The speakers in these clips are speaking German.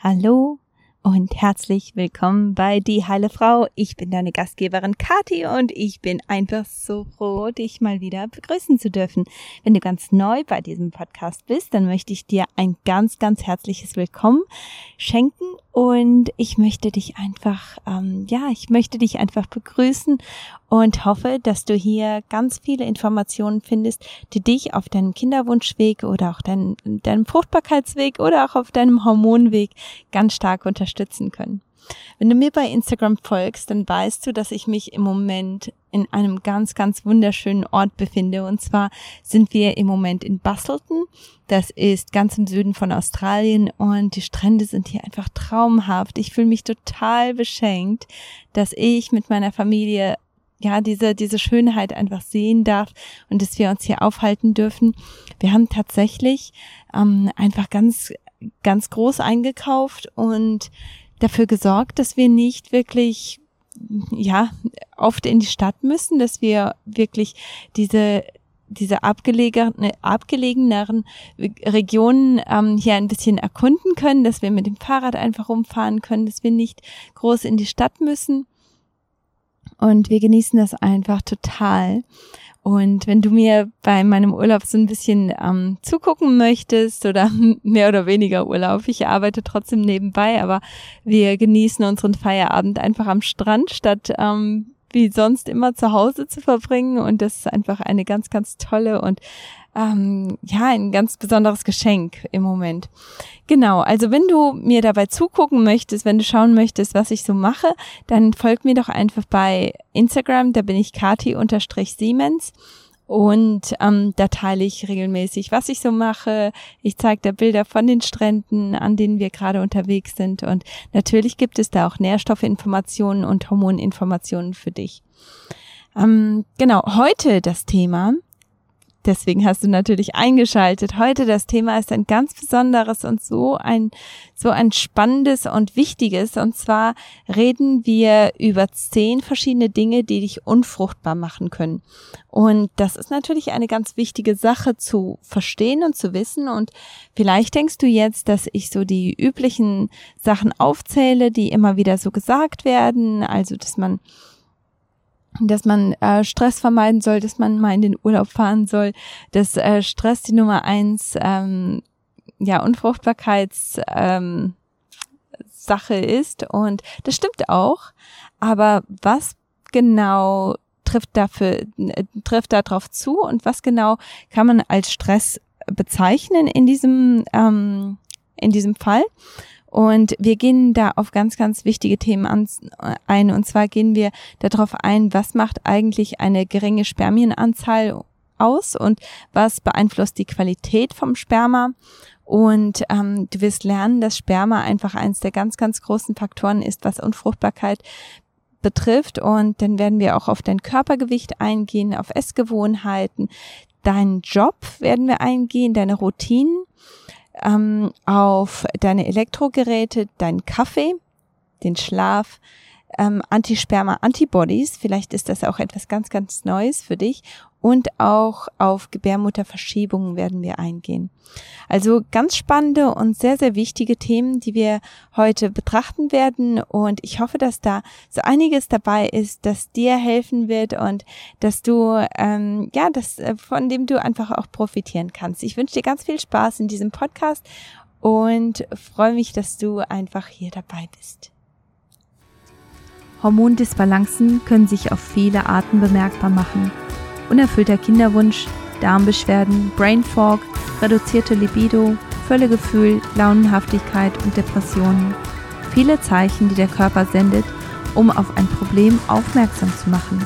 Hallo und herzlich willkommen bei Die Heile Frau. Ich bin deine Gastgeberin Kati und ich bin einfach so froh, dich mal wieder begrüßen zu dürfen. Wenn du ganz neu bei diesem Podcast bist, dann möchte ich dir ein ganz, ganz herzliches Willkommen schenken und ich möchte dich einfach, ähm, ja, ich möchte dich einfach begrüßen und hoffe, dass du hier ganz viele Informationen findest, die dich auf deinem Kinderwunschweg oder auch dein, deinem Fruchtbarkeitsweg oder auch auf deinem Hormonweg ganz stark unterstützen können. Wenn du mir bei Instagram folgst, dann weißt du, dass ich mich im Moment in einem ganz, ganz wunderschönen Ort befinde. Und zwar sind wir im Moment in Busselton. Das ist ganz im Süden von Australien und die Strände sind hier einfach traumhaft. Ich fühle mich total beschenkt, dass ich mit meiner Familie ja, diese, diese Schönheit einfach sehen darf und dass wir uns hier aufhalten dürfen. Wir haben tatsächlich ähm, einfach ganz, ganz groß eingekauft und dafür gesorgt, dass wir nicht wirklich ja oft in die Stadt müssen, dass wir wirklich diese diese abgelegene, abgelegeneren Regionen ähm, hier ein bisschen erkunden können, dass wir mit dem Fahrrad einfach rumfahren können, dass wir nicht groß in die Stadt müssen. Und wir genießen das einfach total. Und wenn du mir bei meinem Urlaub so ein bisschen ähm, zugucken möchtest oder mehr oder weniger Urlaub, ich arbeite trotzdem nebenbei, aber wir genießen unseren Feierabend einfach am Strand statt ähm, wie sonst immer zu Hause zu verbringen. Und das ist einfach eine ganz, ganz tolle und ähm, ja, ein ganz besonderes Geschenk im Moment. Genau, also wenn du mir dabei zugucken möchtest, wenn du schauen möchtest, was ich so mache, dann folg mir doch einfach bei Instagram, da bin ich kati-siemens. Und ähm, da teile ich regelmäßig, was ich so mache. Ich zeige da Bilder von den Stränden, an denen wir gerade unterwegs sind. Und natürlich gibt es da auch Nährstoffinformationen und Hormoninformationen für dich. Ähm, genau, heute das Thema Deswegen hast du natürlich eingeschaltet. Heute das Thema ist ein ganz besonderes und so ein, so ein spannendes und wichtiges. Und zwar reden wir über zehn verschiedene Dinge, die dich unfruchtbar machen können. Und das ist natürlich eine ganz wichtige Sache zu verstehen und zu wissen. Und vielleicht denkst du jetzt, dass ich so die üblichen Sachen aufzähle, die immer wieder so gesagt werden. Also, dass man dass man äh, Stress vermeiden soll, dass man mal in den Urlaub fahren soll, dass äh, Stress die Nummer eins ähm, ja Unfruchtbarkeits ähm, Sache ist und das stimmt auch. Aber was genau trifft dafür äh, trifft darauf zu und was genau kann man als Stress bezeichnen in diesem ähm, in diesem Fall? Und wir gehen da auf ganz, ganz wichtige Themen ein. Und zwar gehen wir darauf ein, was macht eigentlich eine geringe Spermienanzahl aus und was beeinflusst die Qualität vom Sperma. Und ähm, du wirst lernen, dass Sperma einfach eines der ganz, ganz großen Faktoren ist, was Unfruchtbarkeit betrifft. Und dann werden wir auch auf dein Körpergewicht eingehen, auf Essgewohnheiten, deinen Job werden wir eingehen, deine Routinen ähm, auf deine Elektrogeräte, deinen Kaffee, den Schlaf, ähm, Antisperma-Antibodies, vielleicht ist das auch etwas ganz, ganz Neues für dich und auch auf Gebärmutterverschiebungen werden wir eingehen. Also ganz spannende und sehr, sehr wichtige Themen, die wir heute betrachten werden und ich hoffe, dass da so einiges dabei ist, das dir helfen wird und dass du, ähm, ja, das, äh, von dem du einfach auch profitieren kannst. Ich wünsche dir ganz viel Spaß in diesem Podcast und freue mich, dass du einfach hier dabei bist. Hormondisbalancen können sich auf viele Arten bemerkbar machen unerfüllter Kinderwunsch, Darmbeschwerden, Brain Fog, reduzierte Libido, Völlegefühl, Launenhaftigkeit und Depressionen. Viele Zeichen, die der Körper sendet, um auf ein Problem aufmerksam zu machen.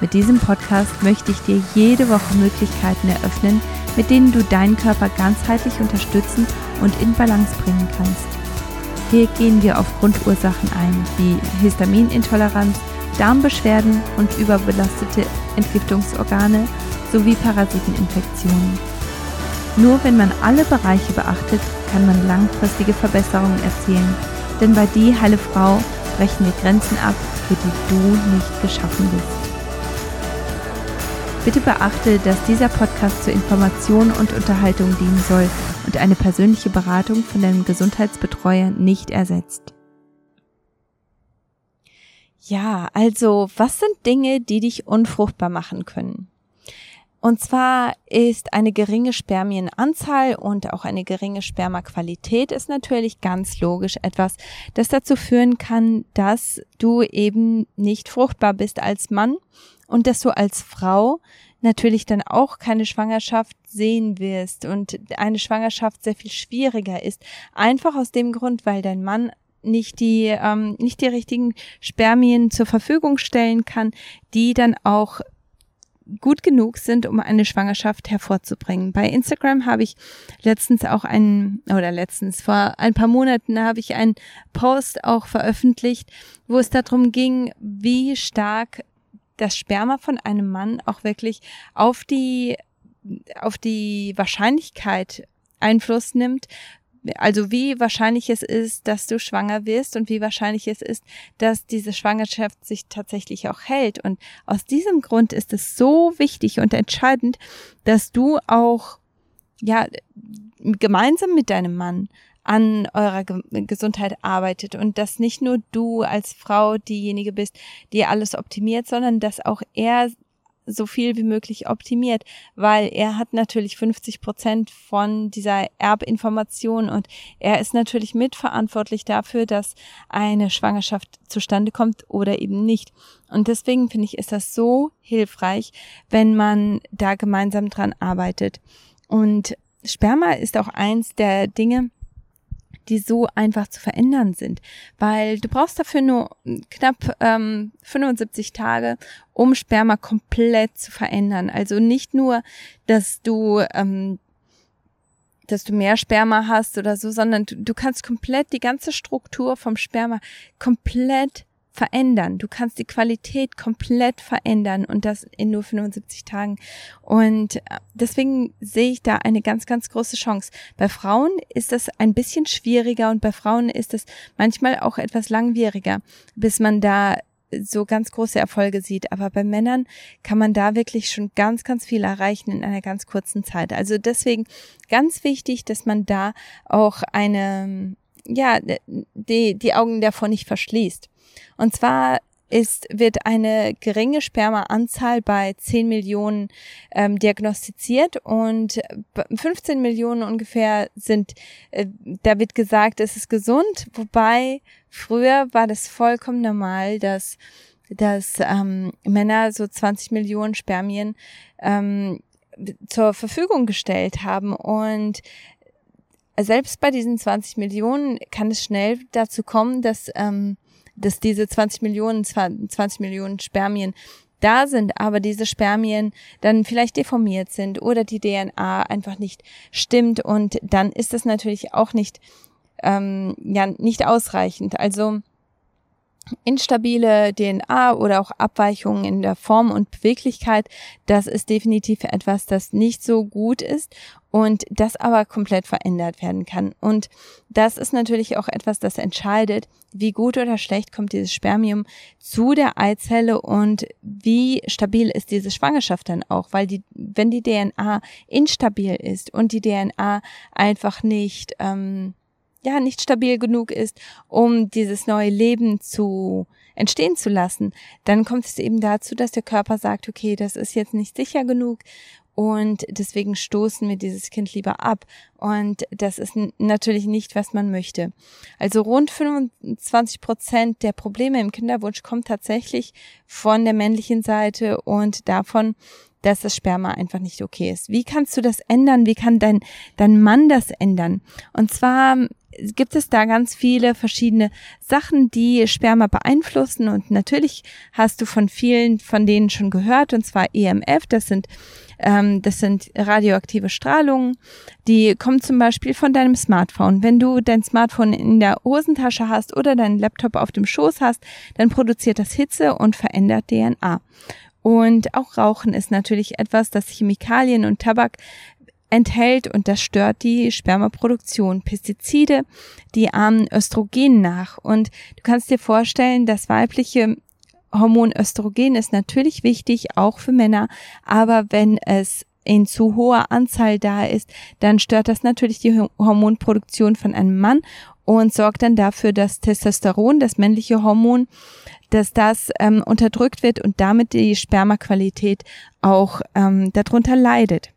Mit diesem Podcast möchte ich dir jede Woche Möglichkeiten eröffnen, mit denen du deinen Körper ganzheitlich unterstützen und in Balance bringen kannst. Hier gehen wir auf Grundursachen ein, wie Histaminintoleranz, Darmbeschwerden und überbelastete Entgiftungsorgane sowie Parasiteninfektionen. Nur wenn man alle Bereiche beachtet, kann man langfristige Verbesserungen erzielen, denn bei Die Heile Frau brechen wir Grenzen ab, für die du nicht geschaffen bist. Bitte beachte, dass dieser Podcast zur Information und Unterhaltung dienen soll und eine persönliche Beratung von deinem Gesundheitsbetreuer nicht ersetzt. Ja, also was sind Dinge, die dich unfruchtbar machen können? Und zwar ist eine geringe Spermienanzahl und auch eine geringe Spermaqualität ist natürlich ganz logisch etwas, das dazu führen kann, dass du eben nicht fruchtbar bist als Mann und dass du als Frau natürlich dann auch keine Schwangerschaft sehen wirst und eine Schwangerschaft sehr viel schwieriger ist. Einfach aus dem Grund, weil dein Mann nicht die ähm, nicht die richtigen Spermien zur Verfügung stellen kann, die dann auch gut genug sind, um eine Schwangerschaft hervorzubringen. Bei Instagram habe ich letztens auch einen, oder letztens, vor ein paar Monaten habe ich einen Post auch veröffentlicht, wo es darum ging, wie stark das Sperma von einem Mann auch wirklich auf die, auf die Wahrscheinlichkeit Einfluss nimmt, also wie wahrscheinlich es ist, dass du schwanger wirst und wie wahrscheinlich es ist, dass diese Schwangerschaft sich tatsächlich auch hält. Und aus diesem Grund ist es so wichtig und entscheidend, dass du auch, ja, gemeinsam mit deinem Mann an eurer Gesundheit arbeitet und dass nicht nur du als Frau diejenige bist, die alles optimiert, sondern dass auch er so viel wie möglich optimiert, weil er hat natürlich 50 Prozent von dieser Erbinformation und er ist natürlich mitverantwortlich dafür, dass eine Schwangerschaft zustande kommt oder eben nicht. Und deswegen finde ich, ist das so hilfreich, wenn man da gemeinsam dran arbeitet. Und Sperma ist auch eins der Dinge, die so einfach zu verändern sind. Weil du brauchst dafür nur knapp ähm, 75 Tage, um Sperma komplett zu verändern. Also nicht nur, dass du ähm, dass du mehr Sperma hast oder so, sondern du, du kannst komplett die ganze Struktur vom Sperma komplett verändern. Du kannst die Qualität komplett verändern und das in nur 75 Tagen. Und äh, deswegen sehe ich da eine ganz, ganz große Chance. Bei Frauen ist das ein bisschen schwieriger und bei Frauen ist es manchmal auch etwas langwieriger, bis man da so ganz große Erfolge sieht. Aber bei Männern kann man da wirklich schon ganz, ganz viel erreichen in einer ganz kurzen Zeit. Also deswegen ganz wichtig, dass man da auch eine, ja, die, die Augen davor nicht verschließt. Und zwar ist, wird eine geringe Spermaanzahl bei 10 Millionen ähm, diagnostiziert und 15 Millionen ungefähr sind, äh, da wird gesagt, es ist gesund, wobei früher war das vollkommen normal, dass, dass ähm, Männer so 20 Millionen Spermien ähm, zur Verfügung gestellt haben. Und selbst bei diesen 20 Millionen kann es schnell dazu kommen, dass ähm, dass diese 20 Millionen, 20 Millionen Spermien da sind, aber diese Spermien dann vielleicht deformiert sind oder die DNA einfach nicht stimmt und dann ist das natürlich auch nicht ähm, ja nicht ausreichend. Also instabile DNA oder auch Abweichungen in der Form und Beweglichkeit, das ist definitiv etwas, das nicht so gut ist und das aber komplett verändert werden kann. Und das ist natürlich auch etwas, das entscheidet, wie gut oder schlecht kommt dieses Spermium zu der Eizelle und wie stabil ist diese Schwangerschaft dann auch, weil die, wenn die DNA instabil ist und die DNA einfach nicht ähm, ja nicht stabil genug ist, um dieses neue Leben zu entstehen zu lassen, dann kommt es eben dazu, dass der Körper sagt, okay, das ist jetzt nicht sicher genug und deswegen stoßen wir dieses Kind lieber ab. Und das ist natürlich nicht, was man möchte. Also rund 25 Prozent der Probleme im Kinderwunsch kommt tatsächlich von der männlichen Seite und davon, dass das Sperma einfach nicht okay ist. Wie kannst du das ändern? Wie kann dein, dein Mann das ändern? Und zwar gibt es da ganz viele verschiedene Sachen, die Sperma beeinflussen. Und natürlich hast du von vielen von denen schon gehört, und zwar EMF, das sind, ähm, das sind radioaktive Strahlungen, die kommen zum Beispiel von deinem Smartphone. Wenn du dein Smartphone in der Hosentasche hast oder deinen Laptop auf dem Schoß hast, dann produziert das Hitze und verändert DNA. Und auch Rauchen ist natürlich etwas, das Chemikalien und Tabak enthält und das stört die Spermaproduktion. Pestizide, die ahmen Östrogen nach. Und du kannst dir vorstellen, das weibliche Hormon Östrogen ist natürlich wichtig, auch für Männer, aber wenn es in zu hoher Anzahl da ist, dann stört das natürlich die Hormonproduktion von einem Mann und sorgt dann dafür, dass Testosteron, das männliche Hormon, dass das ähm, unterdrückt wird und damit die Spermaqualität auch ähm, darunter leidet.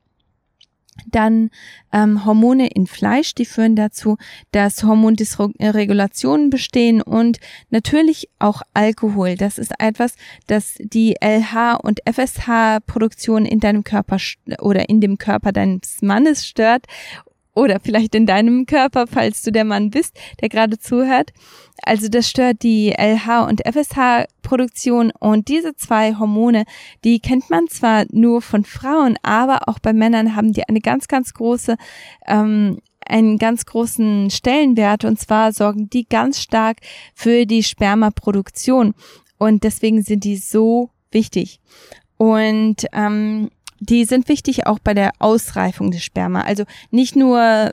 Dann ähm, Hormone in Fleisch, die führen dazu, dass Hormondysregulationen bestehen und natürlich auch Alkohol. Das ist etwas, das die LH- und FSH-Produktion in deinem Körper oder in dem Körper deines Mannes stört oder vielleicht in deinem Körper, falls du der Mann bist, der gerade zuhört. Also das stört die LH- und FSH-Produktion und diese zwei Hormone, die kennt man zwar nur von Frauen, aber auch bei Männern haben die eine ganz, ganz große ähm, einen ganz großen Stellenwert und zwar sorgen die ganz stark für die Spermaproduktion und deswegen sind die so wichtig. Und ähm, die sind wichtig auch bei der Ausreifung des Sperma. Also nicht nur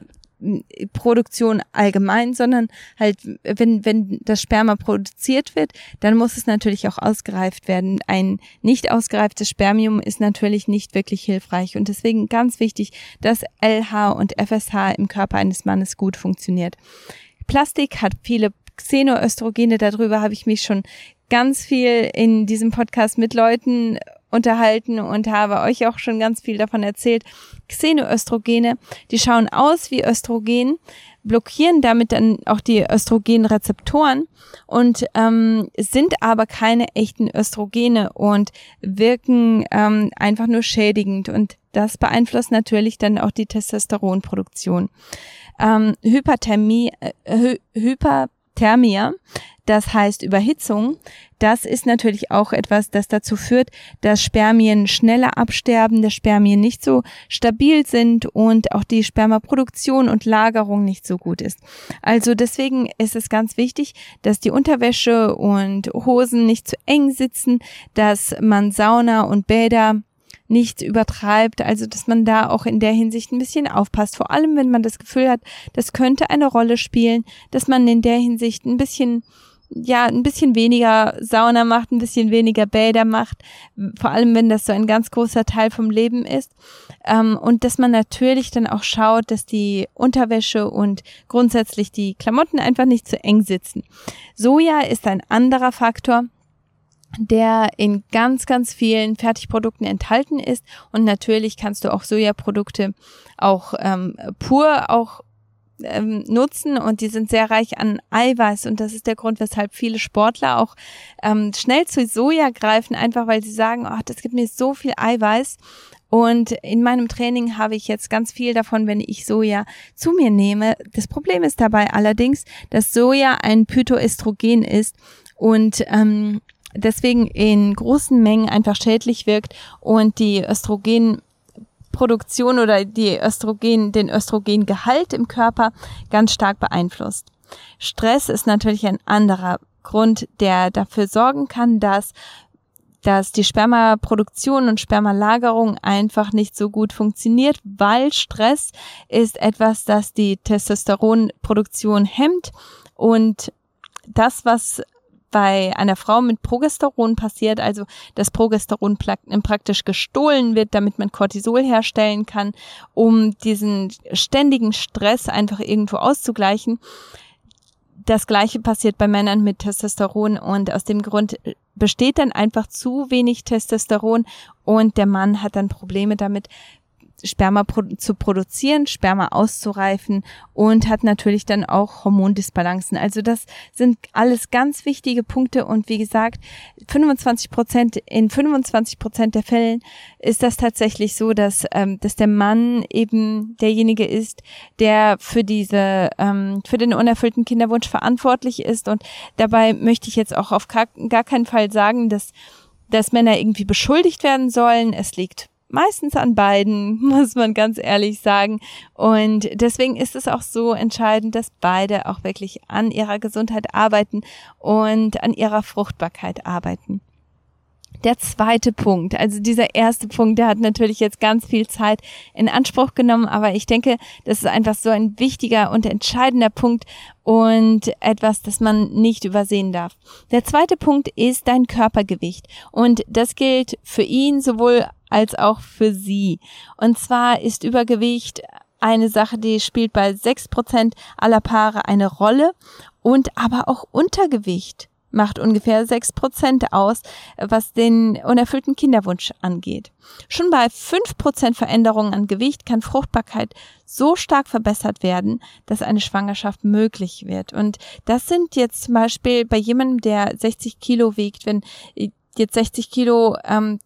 Produktion allgemein, sondern halt, wenn, wenn das Sperma produziert wird, dann muss es natürlich auch ausgereift werden. Ein nicht ausgereiftes Spermium ist natürlich nicht wirklich hilfreich und deswegen ganz wichtig, dass LH und FSH im Körper eines Mannes gut funktioniert. Plastik hat viele Xenoöstrogene, darüber habe ich mich schon ganz viel in diesem Podcast mit Leuten unterhalten und habe euch auch schon ganz viel davon erzählt. Xenoöstrogene, die schauen aus wie Östrogen, blockieren damit dann auch die Östrogenrezeptoren und ähm, sind aber keine echten Östrogene und wirken ähm, einfach nur schädigend und das beeinflusst natürlich dann auch die Testosteronproduktion. Ähm, Hyperthermie, äh, Hyperthermia das heißt Überhitzung, das ist natürlich auch etwas, das dazu führt, dass Spermien schneller absterben, dass Spermien nicht so stabil sind und auch die Spermaproduktion und Lagerung nicht so gut ist. Also deswegen ist es ganz wichtig, dass die Unterwäsche und Hosen nicht zu eng sitzen, dass man Sauna und Bäder nicht übertreibt, also dass man da auch in der Hinsicht ein bisschen aufpasst. Vor allem, wenn man das Gefühl hat, das könnte eine Rolle spielen, dass man in der Hinsicht ein bisschen ja ein bisschen weniger Sauna macht, ein bisschen weniger Bäder macht, vor allem wenn das so ein ganz großer Teil vom Leben ist. Ähm, und dass man natürlich dann auch schaut, dass die Unterwäsche und grundsätzlich die Klamotten einfach nicht zu eng sitzen. Soja ist ein anderer Faktor der in ganz, ganz vielen Fertigprodukten enthalten ist. Und natürlich kannst du auch Sojaprodukte auch ähm, pur auch ähm, nutzen und die sind sehr reich an Eiweiß und das ist der Grund, weshalb viele Sportler auch ähm, schnell zu Soja greifen, einfach weil sie sagen, ach, das gibt mir so viel Eiweiß. Und in meinem Training habe ich jetzt ganz viel davon, wenn ich Soja zu mir nehme. Das Problem ist dabei allerdings, dass Soja ein Phytoestrogen ist und ähm, deswegen in großen Mengen einfach schädlich wirkt und die Östrogen Produktion oder die Östrogen, den Östrogengehalt im Körper ganz stark beeinflusst. Stress ist natürlich ein anderer Grund, der dafür sorgen kann, dass dass die Spermaproduktion und Spermalagerung einfach nicht so gut funktioniert, weil Stress ist etwas, das die Testosteronproduktion hemmt und das, was bei einer Frau mit Progesteron passiert, also dass Progesteron praktisch gestohlen wird, damit man Cortisol herstellen kann, um diesen ständigen Stress einfach irgendwo auszugleichen. Das gleiche passiert bei Männern mit Testosteron und aus dem Grund besteht dann einfach zu wenig Testosteron und der Mann hat dann Probleme damit, Sperma produ zu produzieren, Sperma auszureifen und hat natürlich dann auch Hormondisbalancen. Also das sind alles ganz wichtige Punkte und wie gesagt, 25 Prozent, in 25 Prozent der Fällen ist das tatsächlich so, dass, ähm, dass der Mann eben derjenige ist, der für diese, ähm, für den unerfüllten Kinderwunsch verantwortlich ist und dabei möchte ich jetzt auch auf gar, keinen Fall sagen, dass dass Männer irgendwie beschuldigt werden sollen. Es liegt meistens an beiden, muss man ganz ehrlich sagen. Und deswegen ist es auch so entscheidend, dass beide auch wirklich an ihrer Gesundheit arbeiten und an ihrer Fruchtbarkeit arbeiten. Der zweite Punkt, also dieser erste Punkt, der hat natürlich jetzt ganz viel Zeit in Anspruch genommen, aber ich denke, das ist einfach so ein wichtiger und entscheidender Punkt und etwas, das man nicht übersehen darf. Der zweite Punkt ist dein Körpergewicht und das gilt für ihn sowohl als auch für sie. Und zwar ist Übergewicht eine Sache, die spielt bei sechs Prozent aller Paare eine Rolle und aber auch Untergewicht macht ungefähr sechs Prozent aus, was den unerfüllten Kinderwunsch angeht. Schon bei fünf Prozent Veränderungen an Gewicht kann Fruchtbarkeit so stark verbessert werden, dass eine Schwangerschaft möglich wird. Und das sind jetzt zum Beispiel bei jemandem, der 60 Kilo wiegt, wenn jetzt 60 Kilo ähm,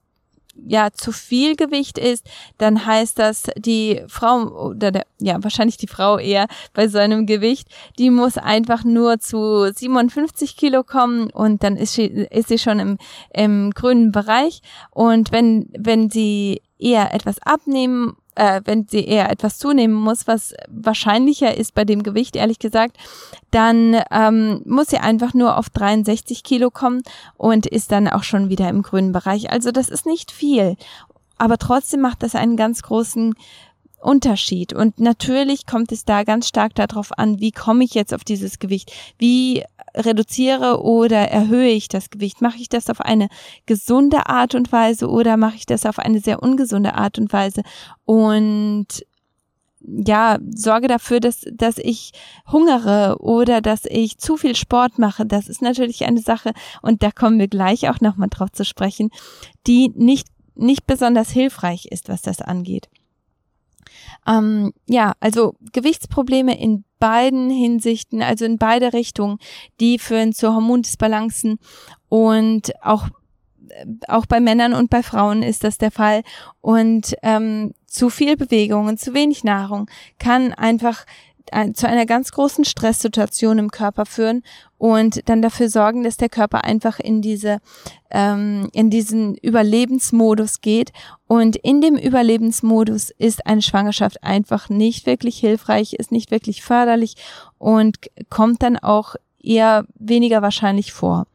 ja zu viel Gewicht ist, dann heißt das, die Frau oder der, ja wahrscheinlich die Frau eher bei so einem Gewicht, die muss einfach nur zu 57 Kilo kommen und dann ist sie, ist sie schon im, im grünen Bereich. Und wenn wenn sie eher etwas abnehmen äh, wenn sie eher etwas zunehmen muss, was wahrscheinlicher ist bei dem Gewicht, ehrlich gesagt, dann ähm, muss sie einfach nur auf 63 Kilo kommen und ist dann auch schon wieder im grünen Bereich. Also das ist nicht viel, aber trotzdem macht das einen ganz großen Unterschied. Und natürlich kommt es da ganz stark darauf an, wie komme ich jetzt auf dieses Gewicht? Wie reduziere oder erhöhe ich das Gewicht? Mache ich das auf eine gesunde Art und Weise oder mache ich das auf eine sehr ungesunde Art und Weise? Und ja, sorge dafür, dass, dass ich hungere oder dass ich zu viel Sport mache. Das ist natürlich eine Sache, und da kommen wir gleich auch nochmal drauf zu sprechen, die nicht, nicht besonders hilfreich ist, was das angeht. Ähm, ja, also Gewichtsprobleme in beiden Hinsichten, also in beide Richtungen, die führen zu Hormondisbalancen und auch auch bei Männern und bei Frauen ist das der Fall. Und ähm, zu viel Bewegung und zu wenig Nahrung kann einfach zu einer ganz großen Stresssituation im Körper führen und dann dafür sorgen, dass der Körper einfach in diese ähm, in diesen Überlebensmodus geht und in dem Überlebensmodus ist eine Schwangerschaft einfach nicht wirklich hilfreich, ist nicht wirklich förderlich und kommt dann auch eher weniger wahrscheinlich vor.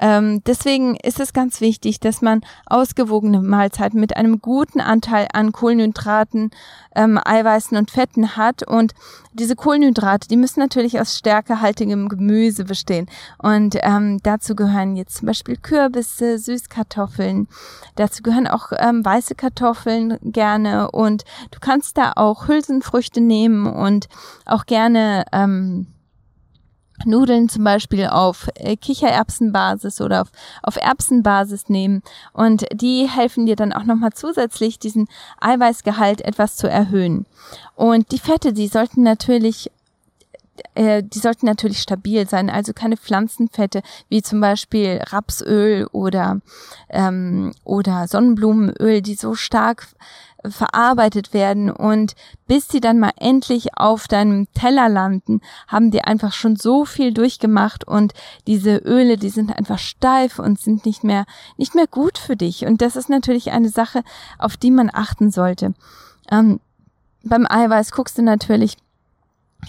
Ähm, deswegen ist es ganz wichtig, dass man ausgewogene Mahlzeiten mit einem guten Anteil an Kohlenhydraten, ähm, Eiweißen und Fetten hat. Und diese Kohlenhydrate, die müssen natürlich aus stärkehaltigem Gemüse bestehen. Und ähm, dazu gehören jetzt zum Beispiel Kürbisse, Süßkartoffeln. Dazu gehören auch ähm, weiße Kartoffeln gerne. Und du kannst da auch Hülsenfrüchte nehmen und auch gerne ähm, Nudeln zum Beispiel auf äh, Kichererbsenbasis oder auf, auf Erbsenbasis nehmen und die helfen dir dann auch nochmal zusätzlich diesen Eiweißgehalt etwas zu erhöhen. Und die Fette, die sollten natürlich äh, die sollten natürlich stabil sein, also keine Pflanzenfette wie zum Beispiel Rapsöl oder ähm, oder Sonnenblumenöl, die so stark verarbeitet werden und bis sie dann mal endlich auf deinem Teller landen, haben die einfach schon so viel durchgemacht und diese Öle, die sind einfach steif und sind nicht mehr, nicht mehr gut für dich. Und das ist natürlich eine Sache, auf die man achten sollte. Ähm, beim Eiweiß guckst du natürlich,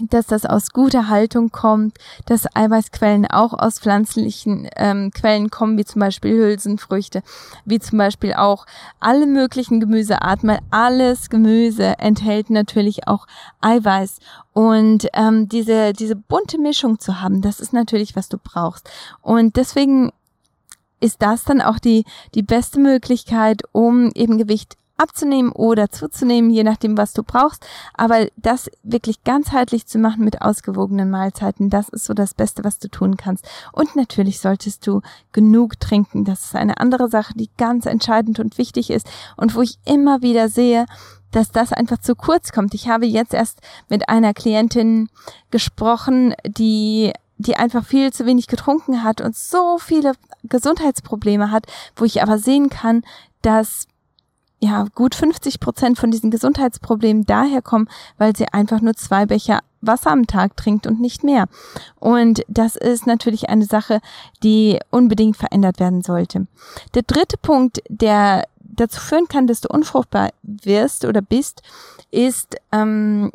dass das aus guter Haltung kommt, dass Eiweißquellen auch aus pflanzlichen ähm, Quellen kommen, wie zum Beispiel Hülsenfrüchte, wie zum Beispiel auch alle möglichen Gemüsearten, weil alles Gemüse enthält natürlich auch Eiweiß. Und ähm, diese, diese bunte Mischung zu haben, das ist natürlich, was du brauchst. Und deswegen ist das dann auch die, die beste Möglichkeit, um eben Gewicht abzunehmen oder zuzunehmen, je nachdem, was du brauchst. Aber das wirklich ganzheitlich zu machen mit ausgewogenen Mahlzeiten, das ist so das Beste, was du tun kannst. Und natürlich solltest du genug trinken. Das ist eine andere Sache, die ganz entscheidend und wichtig ist und wo ich immer wieder sehe, dass das einfach zu kurz kommt. Ich habe jetzt erst mit einer Klientin gesprochen, die die einfach viel zu wenig getrunken hat und so viele Gesundheitsprobleme hat, wo ich aber sehen kann, dass ja, gut 50 Prozent von diesen Gesundheitsproblemen daher kommen, weil sie einfach nur zwei Becher Wasser am Tag trinkt und nicht mehr. Und das ist natürlich eine Sache, die unbedingt verändert werden sollte. Der dritte Punkt, der dazu führen kann, dass du unfruchtbar wirst oder bist, ist ähm,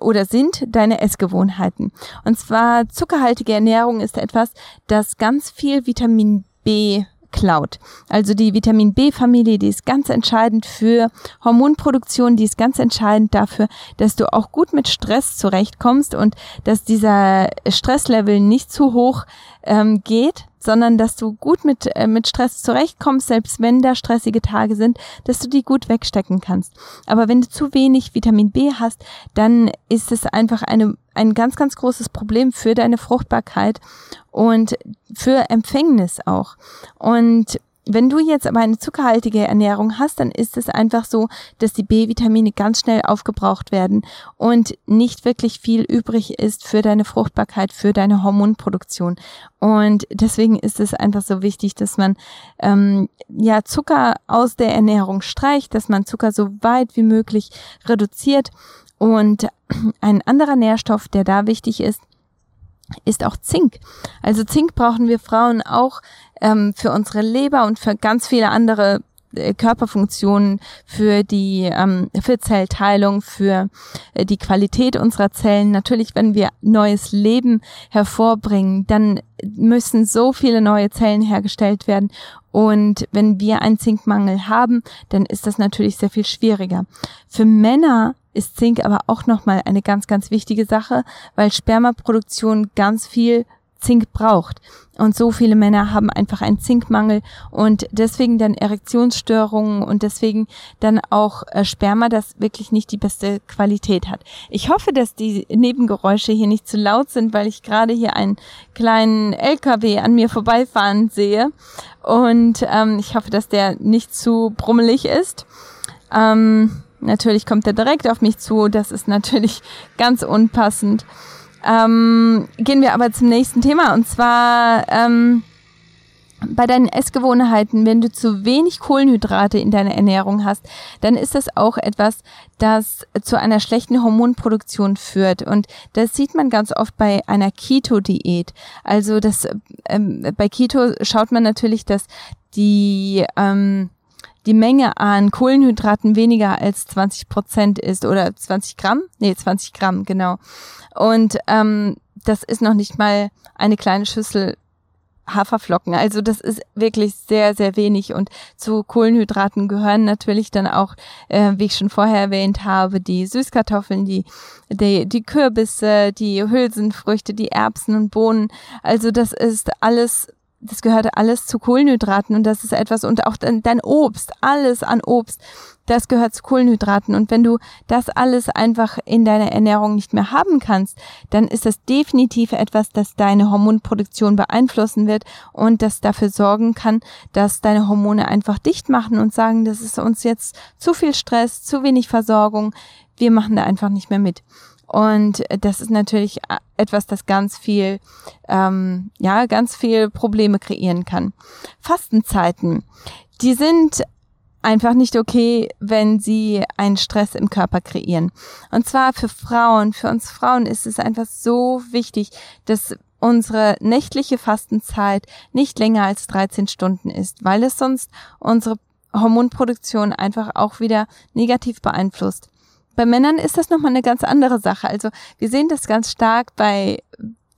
oder sind deine Essgewohnheiten. Und zwar zuckerhaltige Ernährung ist etwas, das ganz viel Vitamin B klaut. Also die Vitamin B-Familie, die ist ganz entscheidend für Hormonproduktion, die ist ganz entscheidend dafür, dass du auch gut mit Stress zurechtkommst und dass dieser Stresslevel nicht zu hoch ähm, geht, sondern dass du gut mit, äh, mit Stress zurechtkommst, selbst wenn da stressige Tage sind, dass du die gut wegstecken kannst. Aber wenn du zu wenig Vitamin B hast, dann ist es einfach eine, ein ganz, ganz großes Problem für deine Fruchtbarkeit und für Empfängnis auch. Und wenn du jetzt aber eine zuckerhaltige Ernährung hast, dann ist es einfach so, dass die B-Vitamine ganz schnell aufgebraucht werden und nicht wirklich viel übrig ist für deine Fruchtbarkeit, für deine Hormonproduktion. Und deswegen ist es einfach so wichtig, dass man ähm, ja Zucker aus der Ernährung streicht, dass man Zucker so weit wie möglich reduziert. Und ein anderer Nährstoff, der da wichtig ist, ist auch Zink. Also Zink brauchen wir Frauen auch ähm, für unsere Leber und für ganz viele andere äh, Körperfunktionen, für die ähm, für Zellteilung, für äh, die Qualität unserer Zellen. Natürlich, wenn wir neues Leben hervorbringen, dann müssen so viele neue Zellen hergestellt werden. Und wenn wir einen Zinkmangel haben, dann ist das natürlich sehr viel schwieriger. Für Männer ist Zink aber auch nochmal eine ganz, ganz wichtige Sache, weil Spermaproduktion ganz viel Zink braucht. Und so viele Männer haben einfach einen Zinkmangel und deswegen dann Erektionsstörungen und deswegen dann auch äh, Sperma, das wirklich nicht die beste Qualität hat. Ich hoffe, dass die Nebengeräusche hier nicht zu laut sind, weil ich gerade hier einen kleinen LKW an mir vorbeifahren sehe. Und ähm, ich hoffe, dass der nicht zu brummelig ist. Ähm, natürlich kommt er direkt auf mich zu. Das ist natürlich ganz unpassend. Ähm, gehen wir aber zum nächsten Thema und zwar ähm, bei deinen Essgewohnheiten, wenn du zu wenig Kohlenhydrate in deiner Ernährung hast, dann ist das auch etwas, das zu einer schlechten Hormonproduktion führt. Und das sieht man ganz oft bei einer Keto-Diät. Also das ähm, bei Keto schaut man natürlich, dass die ähm, die Menge an Kohlenhydraten weniger als 20 Prozent ist oder 20 Gramm? Nee, 20 Gramm, genau. Und ähm, das ist noch nicht mal eine kleine Schüssel Haferflocken. Also das ist wirklich sehr, sehr wenig. Und zu Kohlenhydraten gehören natürlich dann auch, äh, wie ich schon vorher erwähnt habe, die Süßkartoffeln, die, die, die Kürbisse, die Hülsenfrüchte, die Erbsen und Bohnen. Also das ist alles das gehört alles zu Kohlenhydraten und das ist etwas und auch dein, dein Obst, alles an Obst, das gehört zu Kohlenhydraten und wenn du das alles einfach in deiner Ernährung nicht mehr haben kannst, dann ist das definitiv etwas, das deine Hormonproduktion beeinflussen wird und das dafür sorgen kann, dass deine Hormone einfach dicht machen und sagen, das ist uns jetzt zu viel Stress, zu wenig Versorgung, wir machen da einfach nicht mehr mit. Und das ist natürlich äh, etwas, das ganz viel, ähm, ja, ganz viel Probleme kreieren kann. Fastenzeiten, die sind einfach nicht okay, wenn sie einen Stress im Körper kreieren. Und zwar für Frauen, für uns Frauen ist es einfach so wichtig, dass unsere nächtliche Fastenzeit nicht länger als 13 Stunden ist, weil es sonst unsere Hormonproduktion einfach auch wieder negativ beeinflusst. Bei Männern ist das nochmal eine ganz andere Sache. Also wir sehen das ganz stark bei,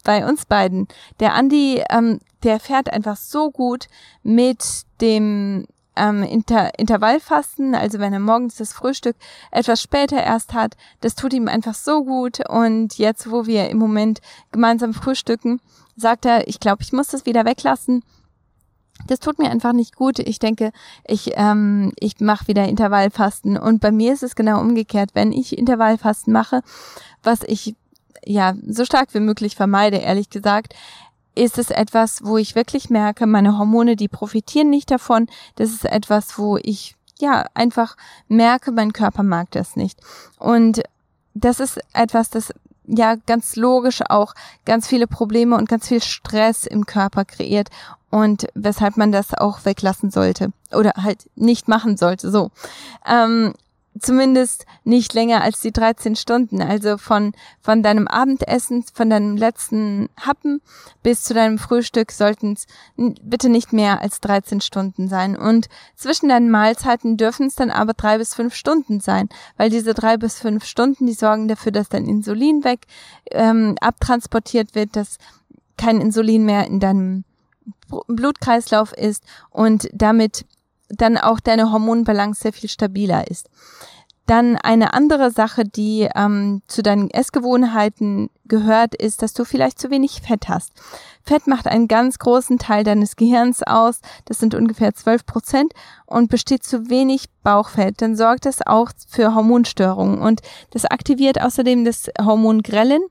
bei uns beiden. Der Andi, ähm, der fährt einfach so gut mit dem ähm, Inter Intervallfasten, also wenn er morgens das Frühstück etwas später erst hat, das tut ihm einfach so gut. Und jetzt, wo wir im Moment gemeinsam frühstücken, sagt er, ich glaube, ich muss das wieder weglassen das tut mir einfach nicht gut. Ich denke, ich, ähm, ich mache wieder Intervallfasten. Und bei mir ist es genau umgekehrt. Wenn ich Intervallfasten mache, was ich ja so stark wie möglich vermeide, ehrlich gesagt, ist es etwas, wo ich wirklich merke, meine Hormone, die profitieren nicht davon. Das ist etwas, wo ich ja einfach merke, mein Körper mag das nicht. Und das ist etwas, das ja ganz logisch auch ganz viele Probleme und ganz viel Stress im Körper kreiert und weshalb man das auch weglassen sollte oder halt nicht machen sollte. So. Ähm, zumindest nicht länger als die 13 Stunden. Also von, von deinem Abendessen, von deinem letzten Happen bis zu deinem Frühstück sollten es bitte nicht mehr als 13 Stunden sein. Und zwischen deinen Mahlzeiten dürfen es dann aber drei bis fünf Stunden sein, weil diese drei bis fünf Stunden, die sorgen dafür, dass dein Insulin weg ähm, abtransportiert wird, dass kein Insulin mehr in deinem Blutkreislauf ist und damit dann auch deine Hormonbalance sehr viel stabiler ist. Dann eine andere Sache, die ähm, zu deinen Essgewohnheiten gehört, ist, dass du vielleicht zu wenig Fett hast. Fett macht einen ganz großen Teil deines Gehirns aus. Das sind ungefähr 12 Prozent und besteht zu wenig Bauchfett. Dann sorgt das auch für Hormonstörungen und das aktiviert außerdem das Hormon Grelin,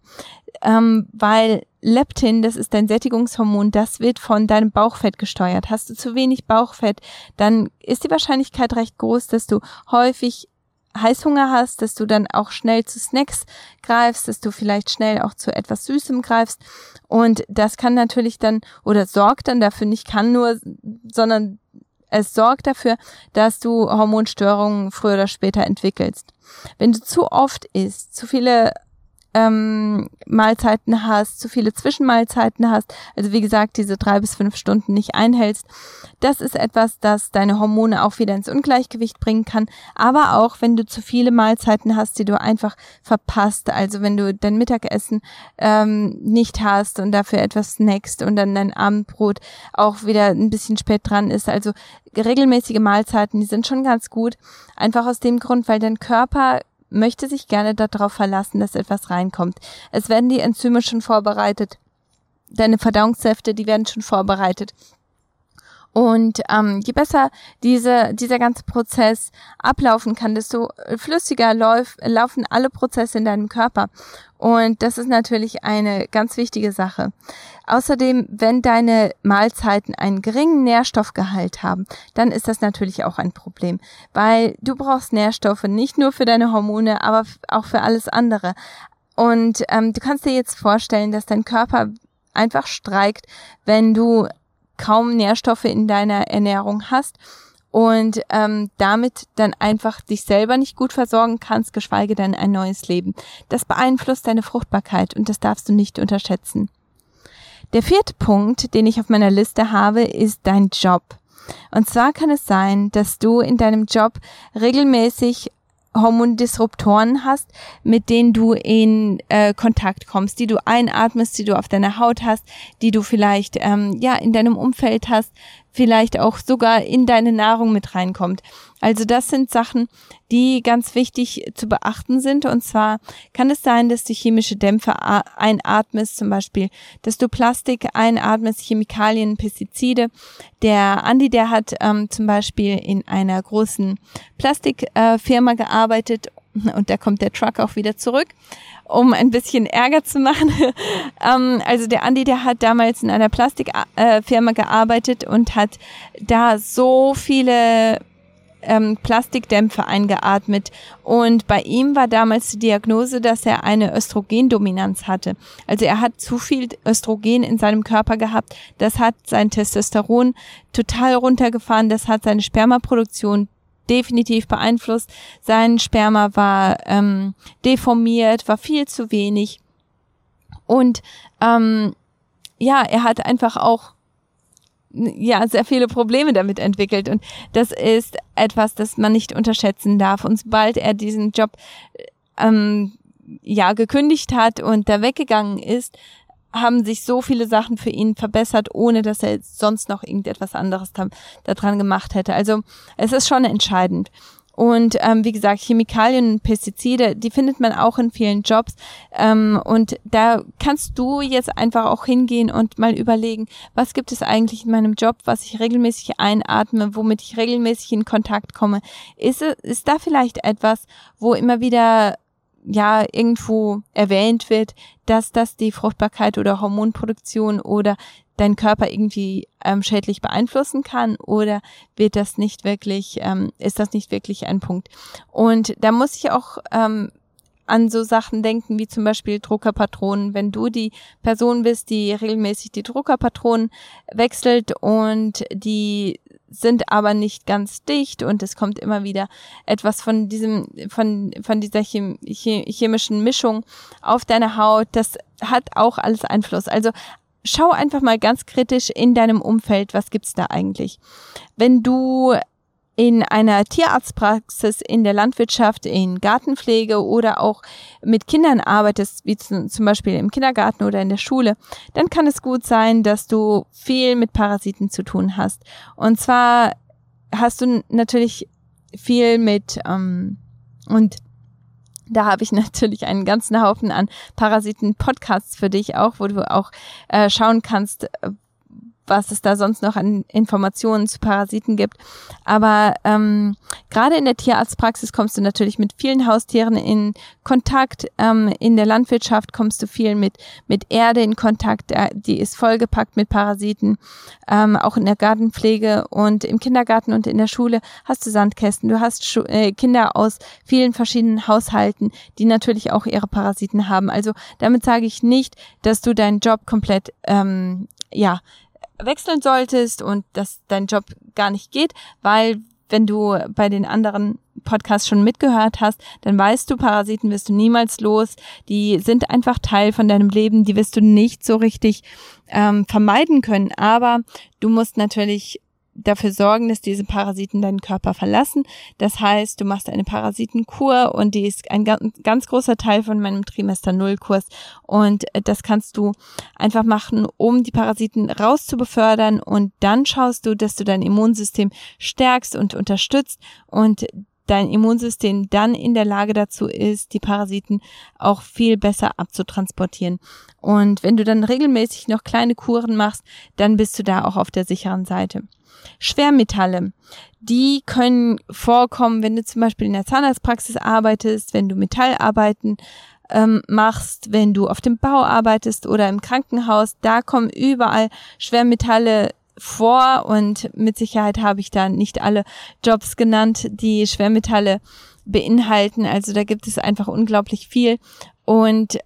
ähm, weil Leptin, das ist dein Sättigungshormon, das wird von deinem Bauchfett gesteuert. Hast du zu wenig Bauchfett, dann ist die Wahrscheinlichkeit recht groß, dass du häufig Heißhunger hast, dass du dann auch schnell zu Snacks greifst, dass du vielleicht schnell auch zu etwas Süßem greifst. Und das kann natürlich dann oder sorgt dann dafür, nicht kann nur, sondern es sorgt dafür, dass du Hormonstörungen früher oder später entwickelst. Wenn du zu oft isst, zu viele ähm, Mahlzeiten hast, zu viele Zwischenmahlzeiten hast, also wie gesagt, diese drei bis fünf Stunden nicht einhältst, das ist etwas, das deine Hormone auch wieder ins Ungleichgewicht bringen kann. Aber auch wenn du zu viele Mahlzeiten hast, die du einfach verpasst, also wenn du dein Mittagessen ähm, nicht hast und dafür etwas snackst und dann dein Abendbrot auch wieder ein bisschen spät dran ist, also regelmäßige Mahlzeiten, die sind schon ganz gut. Einfach aus dem Grund, weil dein Körper möchte sich gerne darauf verlassen, dass etwas reinkommt. Es werden die Enzyme schon vorbereitet. Deine Verdauungssäfte, die werden schon vorbereitet. Und ähm, je besser diese, dieser ganze Prozess ablaufen kann, desto flüssiger lauf, laufen alle Prozesse in deinem Körper. Und das ist natürlich eine ganz wichtige Sache. Außerdem, wenn deine Mahlzeiten einen geringen Nährstoffgehalt haben, dann ist das natürlich auch ein Problem, weil du brauchst Nährstoffe nicht nur für deine Hormone, aber auch für alles andere. Und ähm, du kannst dir jetzt vorstellen, dass dein Körper einfach streikt, wenn du kaum Nährstoffe in deiner Ernährung hast und ähm, damit dann einfach dich selber nicht gut versorgen kannst, geschweige denn ein neues Leben. Das beeinflusst deine Fruchtbarkeit und das darfst du nicht unterschätzen. Der vierte Punkt, den ich auf meiner Liste habe, ist dein Job. Und zwar kann es sein, dass du in deinem Job regelmäßig Hormondisruptoren hast, mit denen du in äh, Kontakt kommst, die du einatmest, die du auf deiner Haut hast, die du vielleicht ähm, ja in deinem Umfeld hast, vielleicht auch sogar in deine Nahrung mit reinkommt. Also das sind Sachen, die ganz wichtig zu beachten sind. Und zwar kann es sein, dass du chemische Dämpfe einatmest, zum Beispiel, dass du Plastik einatmest, Chemikalien, Pestizide. Der Andi, der hat ähm, zum Beispiel in einer großen Plastikfirma äh, gearbeitet und da kommt der Truck auch wieder zurück, um ein bisschen Ärger zu machen. ähm, also der Andi, der hat damals in einer Plastikfirma äh, gearbeitet und hat da so viele ähm, Plastikdämpfe eingeatmet. Und bei ihm war damals die Diagnose, dass er eine Östrogendominanz hatte. Also er hat zu viel Östrogen in seinem Körper gehabt. Das hat sein Testosteron total runtergefahren. Das hat seine Spermaproduktion definitiv beeinflusst. Sein Sperma war ähm, deformiert, war viel zu wenig. Und ähm, ja, er hat einfach auch ja sehr viele Probleme damit entwickelt und das ist etwas, das man nicht unterschätzen darf. Und sobald er diesen Job ähm, ja gekündigt hat und da weggegangen ist, haben sich so viele Sachen für ihn verbessert, ohne dass er sonst noch irgendetwas anderes da, daran gemacht hätte. Also es ist schon entscheidend. Und ähm, wie gesagt, Chemikalien und Pestizide, die findet man auch in vielen Jobs. Ähm, und da kannst du jetzt einfach auch hingehen und mal überlegen, was gibt es eigentlich in meinem Job, was ich regelmäßig einatme, womit ich regelmäßig in Kontakt komme. Ist, ist da vielleicht etwas, wo immer wieder ja irgendwo erwähnt wird, dass das die Fruchtbarkeit oder Hormonproduktion oder dein Körper irgendwie ähm, schädlich beeinflussen kann oder wird das nicht wirklich, ähm, ist das nicht wirklich ein Punkt. Und da muss ich auch ähm, an so Sachen denken wie zum Beispiel Druckerpatronen. Wenn du die Person bist, die regelmäßig die Druckerpatronen wechselt und die sind aber nicht ganz dicht und es kommt immer wieder etwas von diesem, von, von dieser chem chemischen Mischung auf deine Haut. Das hat auch alles Einfluss. Also schau einfach mal ganz kritisch in deinem Umfeld, was gibt's da eigentlich. Wenn du in einer Tierarztpraxis, in der Landwirtschaft, in Gartenpflege oder auch mit Kindern arbeitest, wie zum Beispiel im Kindergarten oder in der Schule, dann kann es gut sein, dass du viel mit Parasiten zu tun hast. Und zwar hast du natürlich viel mit ähm, Und da habe ich natürlich einen ganzen Haufen an Parasiten-Podcasts für dich auch, wo du auch äh, schauen kannst, was es da sonst noch an Informationen zu Parasiten gibt. Aber ähm, gerade in der Tierarztpraxis kommst du natürlich mit vielen Haustieren in Kontakt. Ähm, in der Landwirtschaft kommst du viel mit, mit Erde in Kontakt. Die ist vollgepackt mit Parasiten. Ähm, auch in der Gartenpflege und im Kindergarten und in der Schule hast du Sandkästen. Du hast Schu äh, Kinder aus vielen verschiedenen Haushalten, die natürlich auch ihre Parasiten haben. Also damit sage ich nicht, dass du deinen Job komplett ähm, ja wechseln solltest und dass dein Job gar nicht geht, weil wenn du bei den anderen Podcasts schon mitgehört hast, dann weißt du, Parasiten wirst du niemals los. Die sind einfach Teil von deinem Leben, die wirst du nicht so richtig ähm, vermeiden können. Aber du musst natürlich dafür sorgen, dass diese Parasiten deinen Körper verlassen. Das heißt, du machst eine Parasitenkur und die ist ein ganz, großer Teil von meinem Trimester Null Kurs und äh, das kannst du einfach machen, um die Parasiten rauszubefördern. Und dann schaust du, dass du dein Immunsystem stärkst und unterstützt. Und dein Immunsystem dann in der Lage dazu ist, die Parasiten auch viel besser abzutransportieren. Und wenn du dann regelmäßig noch kleine Kuren machst, dann bist du da auch auf der sicheren Seite. Schwermetalle, die können vorkommen, wenn du zum Beispiel in der Zahnarztpraxis arbeitest, wenn du Metallarbeiten ähm, machst, wenn du auf dem Bau arbeitest oder im Krankenhaus, da kommen überall Schwermetalle vor und mit Sicherheit habe ich da nicht alle Jobs genannt, die Schwermetalle beinhalten. Also da gibt es einfach unglaublich viel und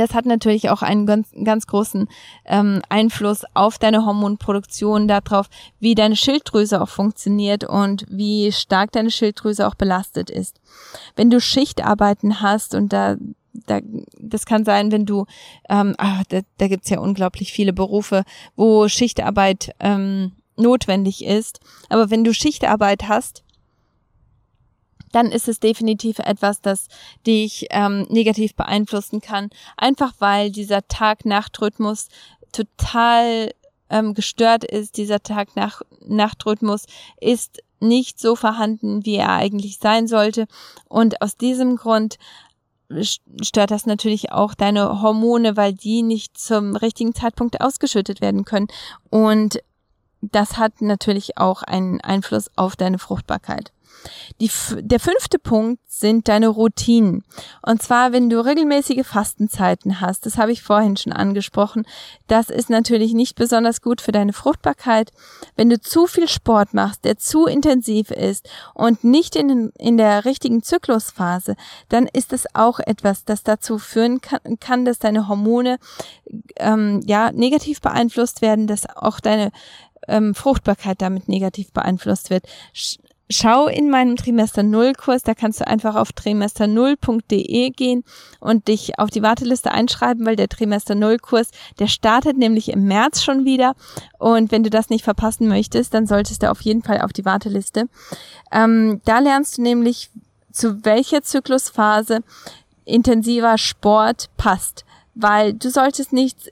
das hat natürlich auch einen ganz, ganz großen ähm, Einfluss auf deine Hormonproduktion, darauf, wie deine Schilddrüse auch funktioniert und wie stark deine Schilddrüse auch belastet ist. Wenn du Schichtarbeiten hast und da da, das kann sein, wenn du, ähm, ah, da, da gibt ja unglaublich viele Berufe, wo Schichtarbeit ähm, notwendig ist. Aber wenn du Schichtarbeit hast, dann ist es definitiv etwas, das dich ähm, negativ beeinflussen kann. Einfach weil dieser Tag-Nacht-Rhythmus total ähm, gestört ist. Dieser Tag-Nacht-Rhythmus ist nicht so vorhanden, wie er eigentlich sein sollte. Und aus diesem Grund stört das natürlich auch deine Hormone, weil die nicht zum richtigen Zeitpunkt ausgeschüttet werden können. Und das hat natürlich auch einen Einfluss auf deine Fruchtbarkeit. Die, der fünfte Punkt sind deine Routinen. Und zwar, wenn du regelmäßige Fastenzeiten hast, das habe ich vorhin schon angesprochen, das ist natürlich nicht besonders gut für deine Fruchtbarkeit. Wenn du zu viel Sport machst, der zu intensiv ist und nicht in, in der richtigen Zyklusphase, dann ist es auch etwas, das dazu führen kann, kann dass deine Hormone ähm, ja negativ beeinflusst werden, dass auch deine ähm, Fruchtbarkeit damit negativ beeinflusst wird schau in meinem Trimester Null Kurs, da kannst du einfach auf trimester0.de gehen und dich auf die Warteliste einschreiben, weil der Trimester Null Kurs, der startet nämlich im März schon wieder und wenn du das nicht verpassen möchtest, dann solltest du auf jeden Fall auf die Warteliste. Ähm, da lernst du nämlich, zu welcher Zyklusphase intensiver Sport passt weil du solltest nicht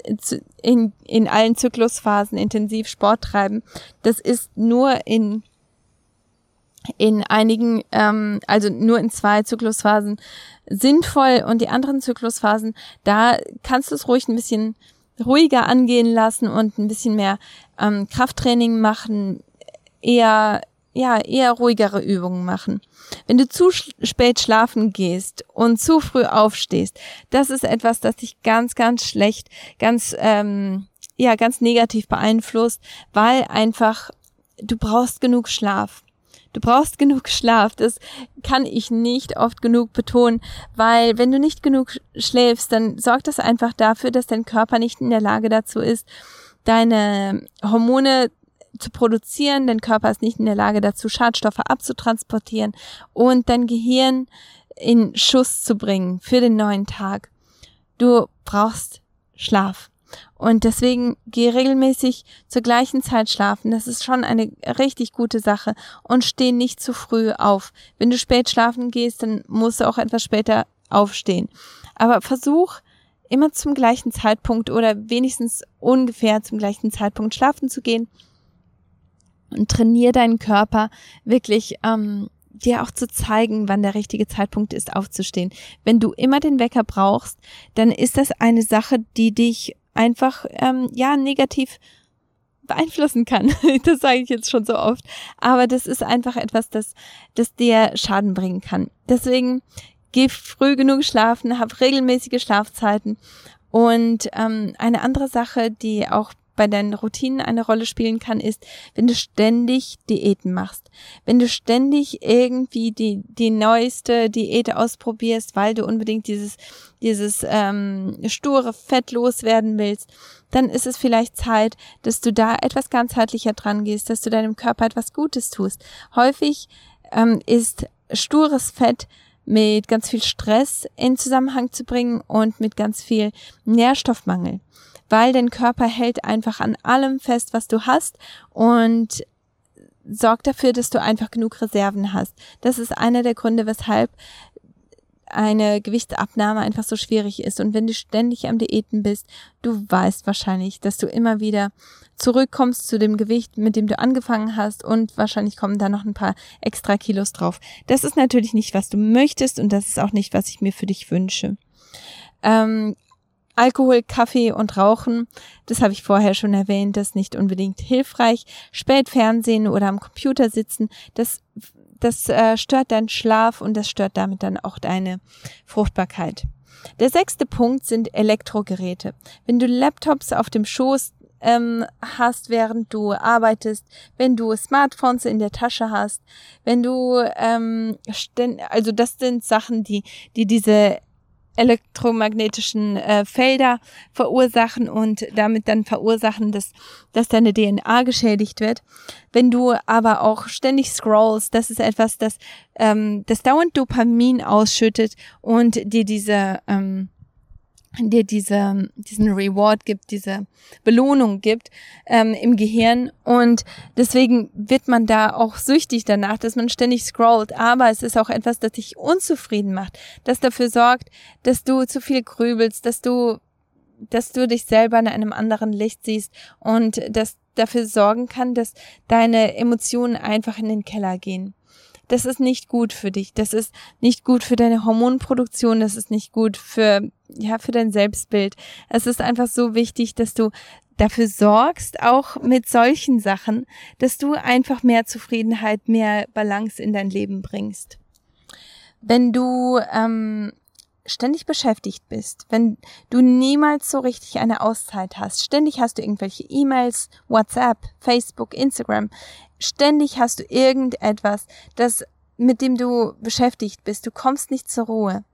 in, in allen Zyklusphasen intensiv Sport treiben. Das ist nur in in einigen, ähm, also nur in zwei Zyklusphasen sinnvoll und die anderen Zyklusphasen, da kannst du es ruhig ein bisschen ruhiger angehen lassen und ein bisschen mehr ähm, Krafttraining machen, eher ja eher ruhigere Übungen machen. Wenn du zu spät schlafen gehst und zu früh aufstehst, das ist etwas, das dich ganz ganz schlecht, ganz ähm, ja ganz negativ beeinflusst, weil einfach du brauchst genug Schlaf. Du brauchst genug Schlaf. Das kann ich nicht oft genug betonen, weil wenn du nicht genug schläfst, dann sorgt das einfach dafür, dass dein Körper nicht in der Lage dazu ist, deine Hormone zu produzieren. Dein Körper ist nicht in der Lage dazu, Schadstoffe abzutransportieren und dein Gehirn in Schuss zu bringen für den neuen Tag. Du brauchst Schlaf. Und deswegen geh regelmäßig zur gleichen Zeit schlafen. Das ist schon eine richtig gute Sache. Und steh nicht zu früh auf. Wenn du spät schlafen gehst, dann musst du auch etwas später aufstehen. Aber versuch immer zum gleichen Zeitpunkt oder wenigstens ungefähr zum gleichen Zeitpunkt schlafen zu gehen und trainier deinen Körper wirklich ähm, dir auch zu zeigen, wann der richtige Zeitpunkt ist, aufzustehen. Wenn du immer den Wecker brauchst, dann ist das eine Sache, die dich einfach ähm, ja negativ beeinflussen kann. das sage ich jetzt schon so oft. Aber das ist einfach etwas, das, das dir Schaden bringen kann. Deswegen geh früh genug schlafen, hab regelmäßige Schlafzeiten. Und ähm, eine andere Sache, die auch bei deinen Routinen eine Rolle spielen kann, ist, wenn du ständig Diäten machst. Wenn du ständig irgendwie die, die neueste Diät ausprobierst, weil du unbedingt dieses, dieses ähm, sture Fett loswerden willst, dann ist es vielleicht Zeit, dass du da etwas ganzheitlicher dran gehst, dass du deinem Körper etwas Gutes tust. Häufig ähm, ist stures Fett mit ganz viel Stress in Zusammenhang zu bringen und mit ganz viel Nährstoffmangel weil dein Körper hält einfach an allem fest, was du hast und sorgt dafür, dass du einfach genug Reserven hast. Das ist einer der Gründe, weshalb eine Gewichtsabnahme einfach so schwierig ist. Und wenn du ständig am Diäten bist, du weißt wahrscheinlich, dass du immer wieder zurückkommst zu dem Gewicht, mit dem du angefangen hast und wahrscheinlich kommen da noch ein paar extra Kilos drauf. Das ist natürlich nicht, was du möchtest und das ist auch nicht, was ich mir für dich wünsche. Ähm, Alkohol, Kaffee und Rauchen, das habe ich vorher schon erwähnt, das ist nicht unbedingt hilfreich. Spät Fernsehen oder am Computer sitzen, das, das äh, stört deinen Schlaf und das stört damit dann auch deine Fruchtbarkeit. Der sechste Punkt sind Elektrogeräte. Wenn du Laptops auf dem Schoß ähm, hast, während du arbeitest, wenn du Smartphones in der Tasche hast, wenn du ähm, also das sind Sachen, die die diese elektromagnetischen äh, Felder verursachen und damit dann verursachen, dass, dass deine DNA geschädigt wird. Wenn du aber auch ständig scrollst, das ist etwas, das, ähm, das dauernd Dopamin ausschüttet und dir diese ähm, dir diese, diesen Reward gibt, diese Belohnung gibt ähm, im Gehirn. Und deswegen wird man da auch süchtig danach, dass man ständig scrollt. Aber es ist auch etwas, das dich unzufrieden macht, das dafür sorgt, dass du zu viel grübelst, dass du, dass du dich selber in einem anderen Licht siehst und das dafür sorgen kann, dass deine Emotionen einfach in den Keller gehen das ist nicht gut für dich. Das ist nicht gut für deine Hormonproduktion. Das ist nicht gut für, ja, für dein Selbstbild. Es ist einfach so wichtig, dass du dafür sorgst, auch mit solchen Sachen, dass du einfach mehr Zufriedenheit, mehr Balance in dein Leben bringst. Wenn du ähm, ständig beschäftigt bist, wenn du niemals so richtig eine Auszeit hast, ständig hast du irgendwelche E-Mails, WhatsApp, Facebook, Instagram, ständig hast du irgendetwas, das mit dem du beschäftigt bist, du kommst nicht zur Ruhe.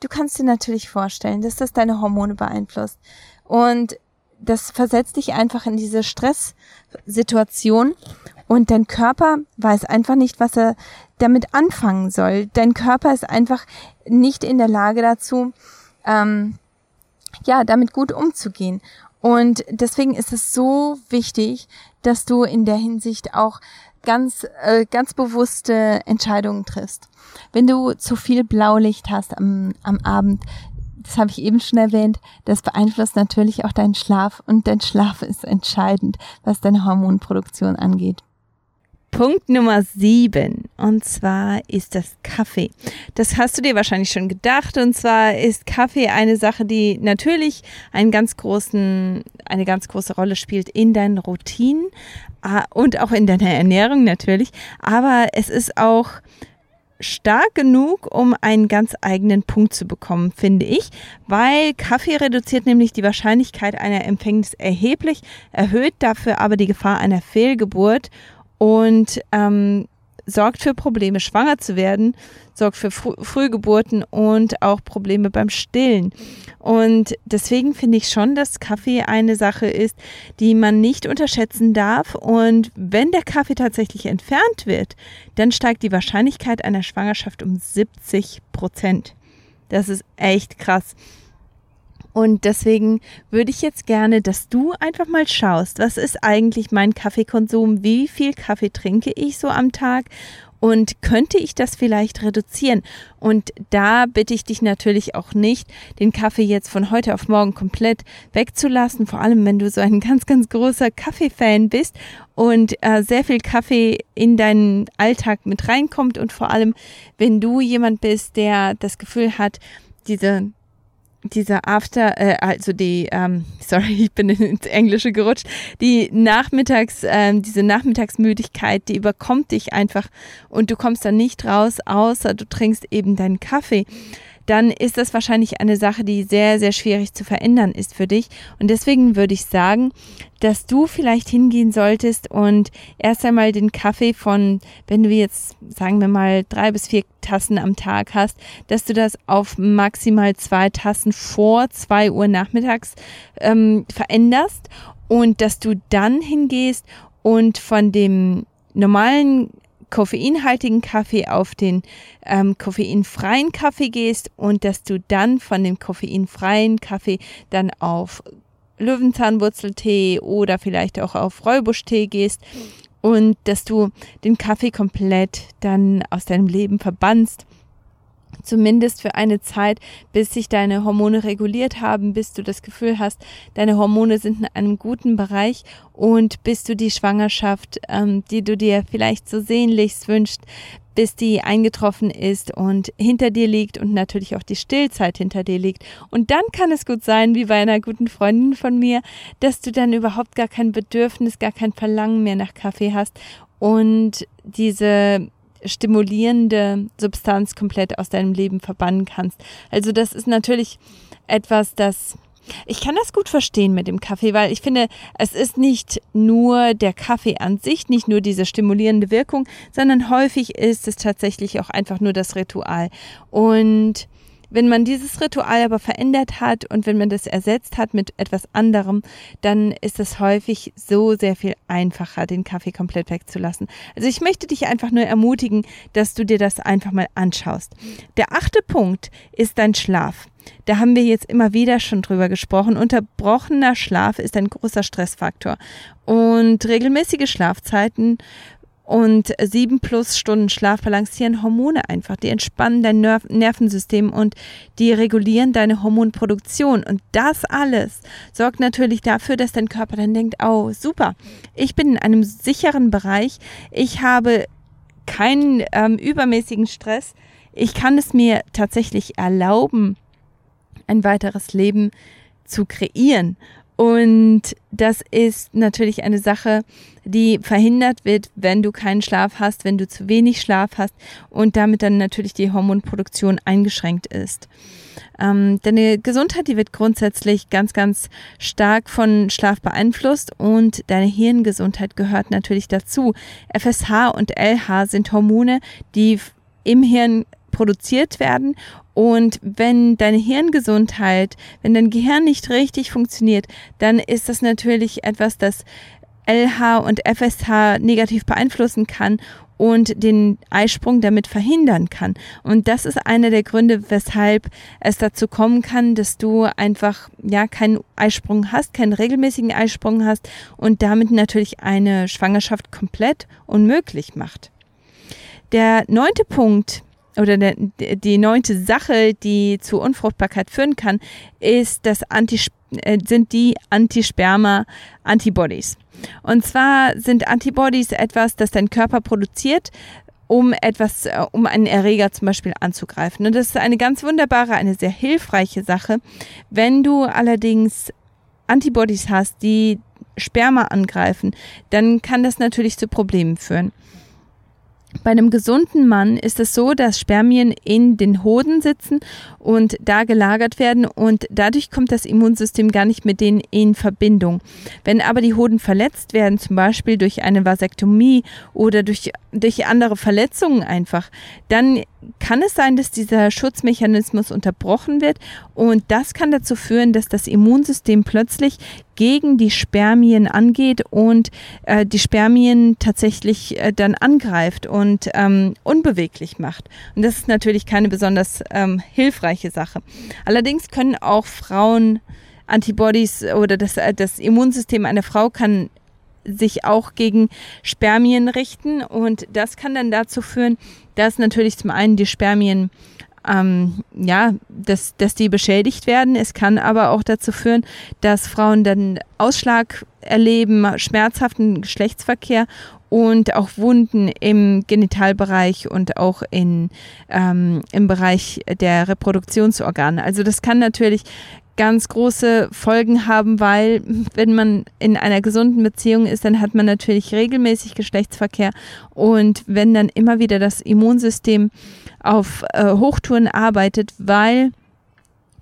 Du kannst dir natürlich vorstellen, dass das deine Hormone beeinflusst und das versetzt dich einfach in diese Stresssituation und dein Körper weiß einfach nicht, was er damit anfangen soll. Dein Körper ist einfach nicht in der Lage dazu, ähm, ja, damit gut umzugehen. Und deswegen ist es so wichtig, dass du in der Hinsicht auch ganz, äh, ganz bewusste Entscheidungen triffst. Wenn du zu viel Blaulicht hast am, am Abend, das habe ich eben schon erwähnt, das beeinflusst natürlich auch deinen Schlaf und dein Schlaf ist entscheidend, was deine Hormonproduktion angeht. Punkt Nummer sieben. Und zwar ist das Kaffee. Das hast du dir wahrscheinlich schon gedacht. Und zwar ist Kaffee eine Sache, die natürlich einen ganz großen, eine ganz große Rolle spielt in deinen Routinen ah, und auch in deiner Ernährung natürlich. Aber es ist auch stark genug, um einen ganz eigenen Punkt zu bekommen, finde ich, weil Kaffee reduziert nämlich die Wahrscheinlichkeit einer Empfängnis erheblich, erhöht dafür aber die Gefahr einer Fehlgeburt und ähm, sorgt für Probleme, schwanger zu werden, sorgt für Fr Frühgeburten und auch Probleme beim Stillen. Und deswegen finde ich schon, dass Kaffee eine Sache ist, die man nicht unterschätzen darf. Und wenn der Kaffee tatsächlich entfernt wird, dann steigt die Wahrscheinlichkeit einer Schwangerschaft um 70 Prozent. Das ist echt krass. Und deswegen würde ich jetzt gerne, dass du einfach mal schaust, was ist eigentlich mein Kaffeekonsum, wie viel Kaffee trinke ich so am Tag Und könnte ich das vielleicht reduzieren? Und da bitte ich dich natürlich auch nicht, den Kaffee jetzt von heute auf morgen komplett wegzulassen, vor allem wenn du so ein ganz, ganz großer Kaffee-Fan bist und äh, sehr viel Kaffee in deinen Alltag mit reinkommt und vor allem, wenn du jemand bist, der das Gefühl hat, diese dieser After, äh, also die, ähm, sorry, ich bin ins Englische gerutscht, die Nachmittags, ähm, diese Nachmittagsmüdigkeit, die überkommt dich einfach und du kommst dann nicht raus, außer du trinkst eben deinen Kaffee dann ist das wahrscheinlich eine Sache, die sehr, sehr schwierig zu verändern ist für dich. Und deswegen würde ich sagen, dass du vielleicht hingehen solltest und erst einmal den Kaffee von, wenn du jetzt, sagen wir mal, drei bis vier Tassen am Tag hast, dass du das auf maximal zwei Tassen vor zwei Uhr nachmittags ähm, veränderst und dass du dann hingehst und von dem normalen koffeinhaltigen Kaffee auf den ähm, koffeinfreien Kaffee gehst und dass du dann von dem koffeinfreien Kaffee dann auf Löwenzahnwurzeltee oder vielleicht auch auf Räubuschtee gehst und dass du den Kaffee komplett dann aus deinem Leben verbannst zumindest für eine Zeit, bis sich deine Hormone reguliert haben, bis du das Gefühl hast, deine Hormone sind in einem guten Bereich und bis du die Schwangerschaft, ähm, die du dir vielleicht so sehnlichst wünschst, bis die eingetroffen ist und hinter dir liegt und natürlich auch die Stillzeit hinter dir liegt. Und dann kann es gut sein, wie bei einer guten Freundin von mir, dass du dann überhaupt gar kein Bedürfnis, gar kein Verlangen mehr nach Kaffee hast und diese stimulierende Substanz komplett aus deinem Leben verbannen kannst. Also das ist natürlich etwas, das ich kann das gut verstehen mit dem Kaffee, weil ich finde, es ist nicht nur der Kaffee an sich, nicht nur diese stimulierende Wirkung, sondern häufig ist es tatsächlich auch einfach nur das Ritual. Und wenn man dieses Ritual aber verändert hat und wenn man das ersetzt hat mit etwas anderem, dann ist es häufig so sehr viel einfacher, den Kaffee komplett wegzulassen. Also ich möchte dich einfach nur ermutigen, dass du dir das einfach mal anschaust. Der achte Punkt ist dein Schlaf. Da haben wir jetzt immer wieder schon drüber gesprochen. Unterbrochener Schlaf ist ein großer Stressfaktor. Und regelmäßige Schlafzeiten und sieben plus Stunden Schlaf balancieren Hormone einfach. Die entspannen dein Nerv Nervensystem und die regulieren deine Hormonproduktion. Und das alles sorgt natürlich dafür, dass dein Körper dann denkt, oh, super, ich bin in einem sicheren Bereich. Ich habe keinen ähm, übermäßigen Stress. Ich kann es mir tatsächlich erlauben, ein weiteres Leben zu kreieren. Und das ist natürlich eine Sache, die verhindert wird, wenn du keinen Schlaf hast, wenn du zu wenig Schlaf hast und damit dann natürlich die Hormonproduktion eingeschränkt ist. Ähm, deine Gesundheit, die wird grundsätzlich ganz, ganz stark von Schlaf beeinflusst und deine Hirngesundheit gehört natürlich dazu. FSH und LH sind Hormone, die im Hirn produziert werden und wenn deine Hirngesundheit, wenn dein Gehirn nicht richtig funktioniert, dann ist das natürlich etwas, das LH und FSH negativ beeinflussen kann und den Eisprung damit verhindern kann. Und das ist einer der Gründe, weshalb es dazu kommen kann, dass du einfach ja keinen Eisprung hast, keinen regelmäßigen Eisprung hast und damit natürlich eine Schwangerschaft komplett unmöglich macht. Der neunte Punkt, oder der, die neunte Sache, die zu Unfruchtbarkeit führen kann, ist das Anti, äh, sind die Antisperma-Antibodies. Und zwar sind Antibodies etwas, das dein Körper produziert, um etwas, äh, um einen Erreger zum Beispiel anzugreifen. Und das ist eine ganz wunderbare, eine sehr hilfreiche Sache. Wenn du allerdings Antibodies hast, die Sperma angreifen, dann kann das natürlich zu Problemen führen. Bei einem gesunden Mann ist es so, dass Spermien in den Hoden sitzen und da gelagert werden und dadurch kommt das Immunsystem gar nicht mit denen in Verbindung. Wenn aber die Hoden verletzt werden, zum Beispiel durch eine Vasektomie oder durch, durch andere Verletzungen einfach, dann kann es sein, dass dieser Schutzmechanismus unterbrochen wird und das kann dazu führen, dass das Immunsystem plötzlich gegen die Spermien angeht und äh, die Spermien tatsächlich äh, dann angreift und ähm, unbeweglich macht. Und das ist natürlich keine besonders ähm, hilfreiche Sache. Allerdings können auch Frauen Antibodies oder das, äh, das Immunsystem einer Frau kann sich auch gegen Spermien richten und das kann dann dazu führen, dass natürlich zum einen die Spermien ähm, ja, dass, dass die beschädigt werden. Es kann aber auch dazu führen, dass Frauen dann Ausschlag erleben, schmerzhaften Geschlechtsverkehr und auch Wunden im Genitalbereich und auch in, ähm, im Bereich der Reproduktionsorgane. Also das kann natürlich ganz große Folgen haben, weil wenn man in einer gesunden Beziehung ist, dann hat man natürlich regelmäßig Geschlechtsverkehr und wenn dann immer wieder das Immunsystem auf äh, Hochtouren arbeitet, weil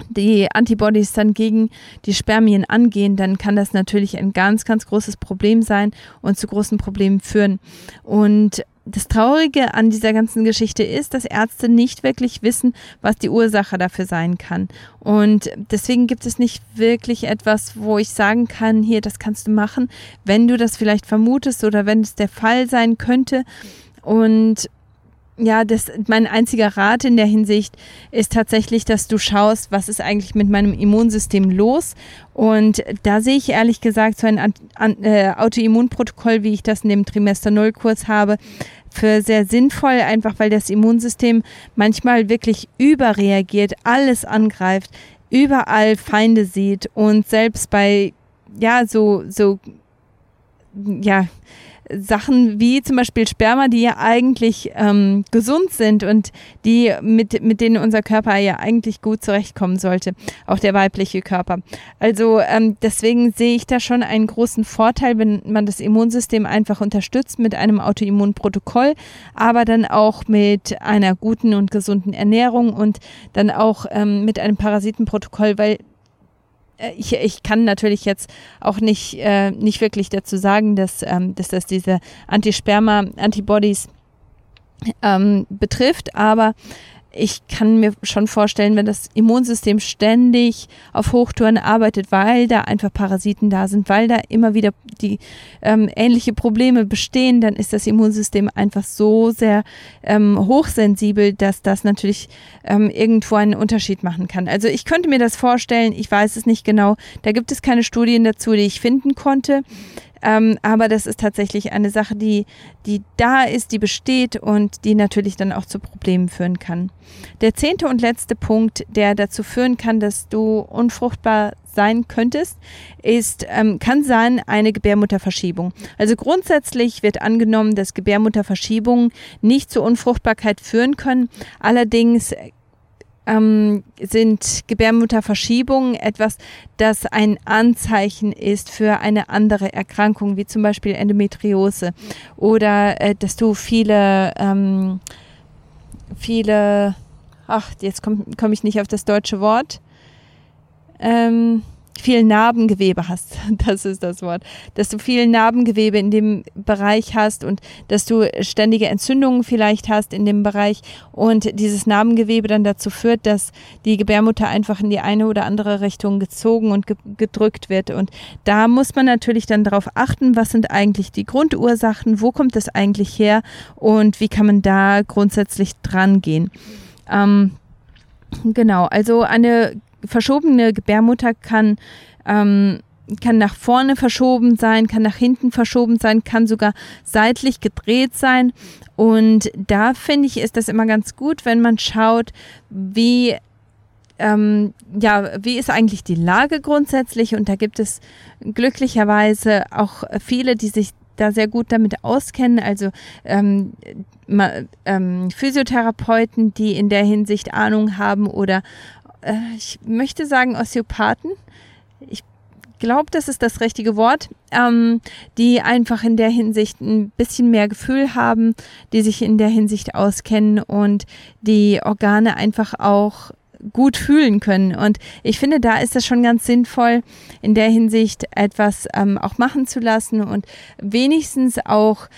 die Antibodies dann gegen die Spermien angehen, dann kann das natürlich ein ganz, ganz großes Problem sein und zu großen Problemen führen. Und das Traurige an dieser ganzen Geschichte ist, dass Ärzte nicht wirklich wissen, was die Ursache dafür sein kann. Und deswegen gibt es nicht wirklich etwas, wo ich sagen kann, hier, das kannst du machen, wenn du das vielleicht vermutest oder wenn es der Fall sein könnte. Und ja, das, mein einziger Rat in der Hinsicht ist tatsächlich, dass du schaust, was ist eigentlich mit meinem Immunsystem los. Und da sehe ich ehrlich gesagt so ein äh, Autoimmunprotokoll, wie ich das in dem Trimester Null Kurs habe, für sehr sinnvoll, einfach weil das Immunsystem manchmal wirklich überreagiert, alles angreift, überall Feinde sieht und selbst bei, ja, so, so, ja, Sachen wie zum Beispiel Sperma, die ja eigentlich ähm, gesund sind und die mit, mit denen unser Körper ja eigentlich gut zurechtkommen sollte, auch der weibliche Körper. Also ähm, deswegen sehe ich da schon einen großen Vorteil, wenn man das Immunsystem einfach unterstützt mit einem Autoimmunprotokoll, aber dann auch mit einer guten und gesunden Ernährung und dann auch ähm, mit einem Parasitenprotokoll, weil ich, ich kann natürlich jetzt auch nicht, äh, nicht wirklich dazu sagen, dass, ähm, dass das diese Antisperma-Antibodies ähm, betrifft, aber ich kann mir schon vorstellen, wenn das Immunsystem ständig auf Hochtouren arbeitet, weil da einfach Parasiten da sind, weil da immer wieder die ähm, ähnliche Probleme bestehen, dann ist das Immunsystem einfach so sehr ähm, hochsensibel, dass das natürlich ähm, irgendwo einen Unterschied machen kann. Also ich könnte mir das vorstellen, ich weiß es nicht genau. Da gibt es keine Studien dazu, die ich finden konnte. Ähm, aber das ist tatsächlich eine Sache, die, die da ist, die besteht und die natürlich dann auch zu Problemen führen kann. Der zehnte und letzte Punkt, der dazu führen kann, dass du unfruchtbar sein könntest, ist, ähm, kann sein eine Gebärmutterverschiebung. Also grundsätzlich wird angenommen, dass Gebärmutterverschiebungen nicht zur Unfruchtbarkeit führen können. Allerdings ähm, sind Gebärmutterverschiebungen etwas, das ein Anzeichen ist für eine andere Erkrankung, wie zum Beispiel Endometriose oder äh, dass du viele, ähm, viele, ach, jetzt komme komm ich nicht auf das deutsche Wort. Ähm, viel Narbengewebe hast, das ist das Wort, dass du viel Narbengewebe in dem Bereich hast und dass du ständige Entzündungen vielleicht hast in dem Bereich und dieses Narbengewebe dann dazu führt, dass die Gebärmutter einfach in die eine oder andere Richtung gezogen und ge gedrückt wird und da muss man natürlich dann darauf achten, was sind eigentlich die Grundursachen, wo kommt das eigentlich her und wie kann man da grundsätzlich dran gehen. Ähm, Genau, also eine verschobene Gebärmutter kann, ähm, kann nach vorne verschoben sein, kann nach hinten verschoben sein, kann sogar seitlich gedreht sein. Und da finde ich, ist das immer ganz gut, wenn man schaut, wie ähm, ja, wie ist eigentlich die Lage grundsätzlich? Und da gibt es glücklicherweise auch viele, die sich da sehr gut damit auskennen, also ähm, ma, ähm, Physiotherapeuten, die in der Hinsicht Ahnung haben oder äh, ich möchte sagen Osteopathen. Ich glaube, das ist das richtige Wort, ähm, die einfach in der Hinsicht ein bisschen mehr Gefühl haben, die sich in der Hinsicht auskennen und die Organe einfach auch gut fühlen können. Und ich finde, da ist es schon ganz sinnvoll, in der Hinsicht etwas ähm, auch machen zu lassen und wenigstens auch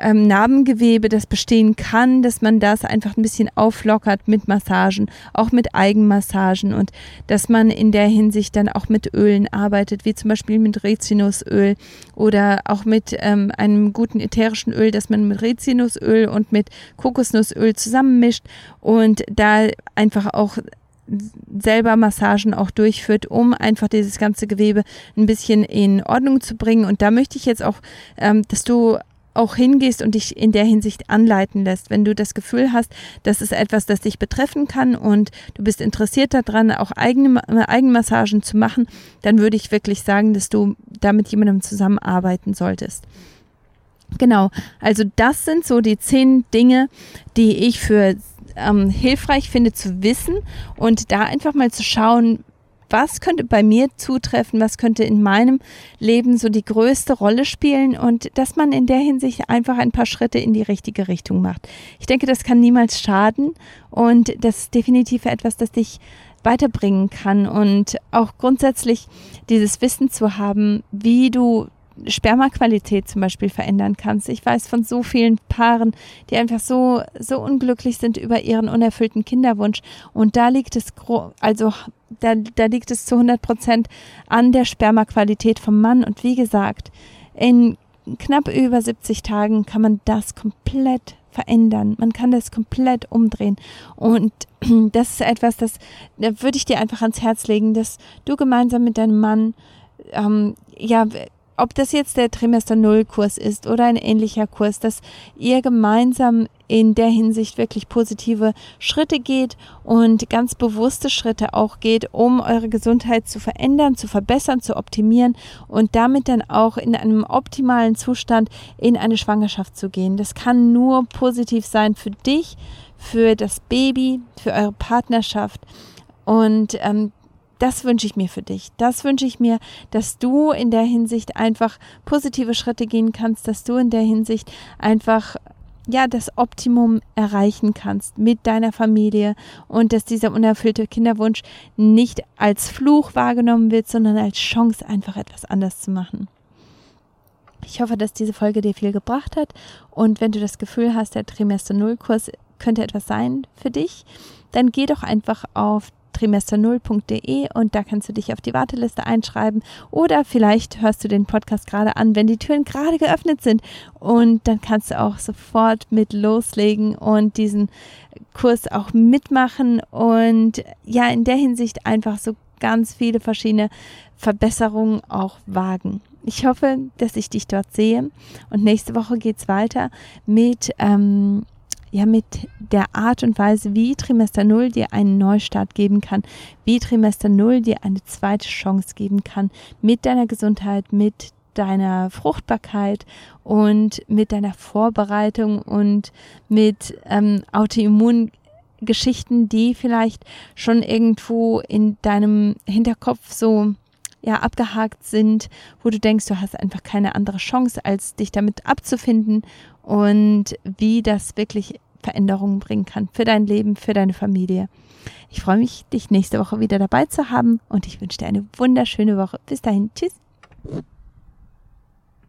ähm, Narbengewebe, das bestehen kann, dass man das einfach ein bisschen auflockert mit Massagen, auch mit Eigenmassagen und dass man in der Hinsicht dann auch mit Ölen arbeitet, wie zum Beispiel mit Rizinusöl oder auch mit ähm, einem guten ätherischen Öl, das man mit Rizinusöl und mit Kokosnussöl zusammenmischt und da einfach auch selber Massagen auch durchführt, um einfach dieses ganze Gewebe ein bisschen in Ordnung zu bringen. Und da möchte ich jetzt auch, ähm, dass du auch hingehst und dich in der Hinsicht anleiten lässt. Wenn du das Gefühl hast, das ist etwas, das dich betreffen kann und du bist interessiert daran, auch eigene Eigenmassagen zu machen, dann würde ich wirklich sagen, dass du da mit jemandem zusammenarbeiten solltest. Genau, also das sind so die zehn Dinge, die ich für ähm, hilfreich finde zu wissen und da einfach mal zu schauen, was könnte bei mir zutreffen, was könnte in meinem Leben so die größte Rolle spielen und dass man in der Hinsicht einfach ein paar Schritte in die richtige Richtung macht. Ich denke, das kann niemals schaden und das ist definitiv etwas, das dich weiterbringen kann und auch grundsätzlich dieses Wissen zu haben, wie du Spermaqualität zum Beispiel verändern kannst. Ich weiß von so vielen Paaren, die einfach so, so unglücklich sind über ihren unerfüllten Kinderwunsch. Und da liegt es, also da, da liegt es zu 100 Prozent an der Spermaqualität vom Mann. Und wie gesagt, in knapp über 70 Tagen kann man das komplett verändern. Man kann das komplett umdrehen. Und das ist etwas, das, da würde ich dir einfach ans Herz legen, dass du gemeinsam mit deinem Mann ähm, ja ob das jetzt der Trimester Null Kurs ist oder ein ähnlicher Kurs, dass ihr gemeinsam in der Hinsicht wirklich positive Schritte geht und ganz bewusste Schritte auch geht, um eure Gesundheit zu verändern, zu verbessern, zu optimieren und damit dann auch in einem optimalen Zustand in eine Schwangerschaft zu gehen. Das kann nur positiv sein für dich, für das Baby, für eure Partnerschaft. Und ähm, das wünsche ich mir für dich. Das wünsche ich mir, dass du in der Hinsicht einfach positive Schritte gehen kannst, dass du in der Hinsicht einfach ja, das Optimum erreichen kannst mit deiner Familie und dass dieser unerfüllte Kinderwunsch nicht als Fluch wahrgenommen wird, sondern als Chance, einfach etwas anders zu machen. Ich hoffe, dass diese Folge dir viel gebracht hat und wenn du das Gefühl hast, der Trimester Null Kurs könnte etwas sein für dich, dann geh doch einfach auf trimester0.de und da kannst du dich auf die Warteliste einschreiben oder vielleicht hörst du den Podcast gerade an, wenn die Türen gerade geöffnet sind und dann kannst du auch sofort mit loslegen und diesen Kurs auch mitmachen und ja, in der Hinsicht einfach so ganz viele verschiedene Verbesserungen auch wagen. Ich hoffe, dass ich dich dort sehe und nächste Woche geht es weiter mit ähm, ja mit der Art und Weise, wie Trimester Null dir einen Neustart geben kann, wie Trimester Null dir eine zweite Chance geben kann mit deiner Gesundheit, mit deiner Fruchtbarkeit und mit deiner Vorbereitung und mit ähm, Autoimmungeschichten, die vielleicht schon irgendwo in deinem Hinterkopf so ja abgehakt sind, wo du denkst, du hast einfach keine andere Chance, als dich damit abzufinden und wie das wirklich Veränderungen bringen kann für dein Leben, für deine Familie. Ich freue mich, dich nächste Woche wieder dabei zu haben und ich wünsche dir eine wunderschöne Woche. Bis dahin, tschüss.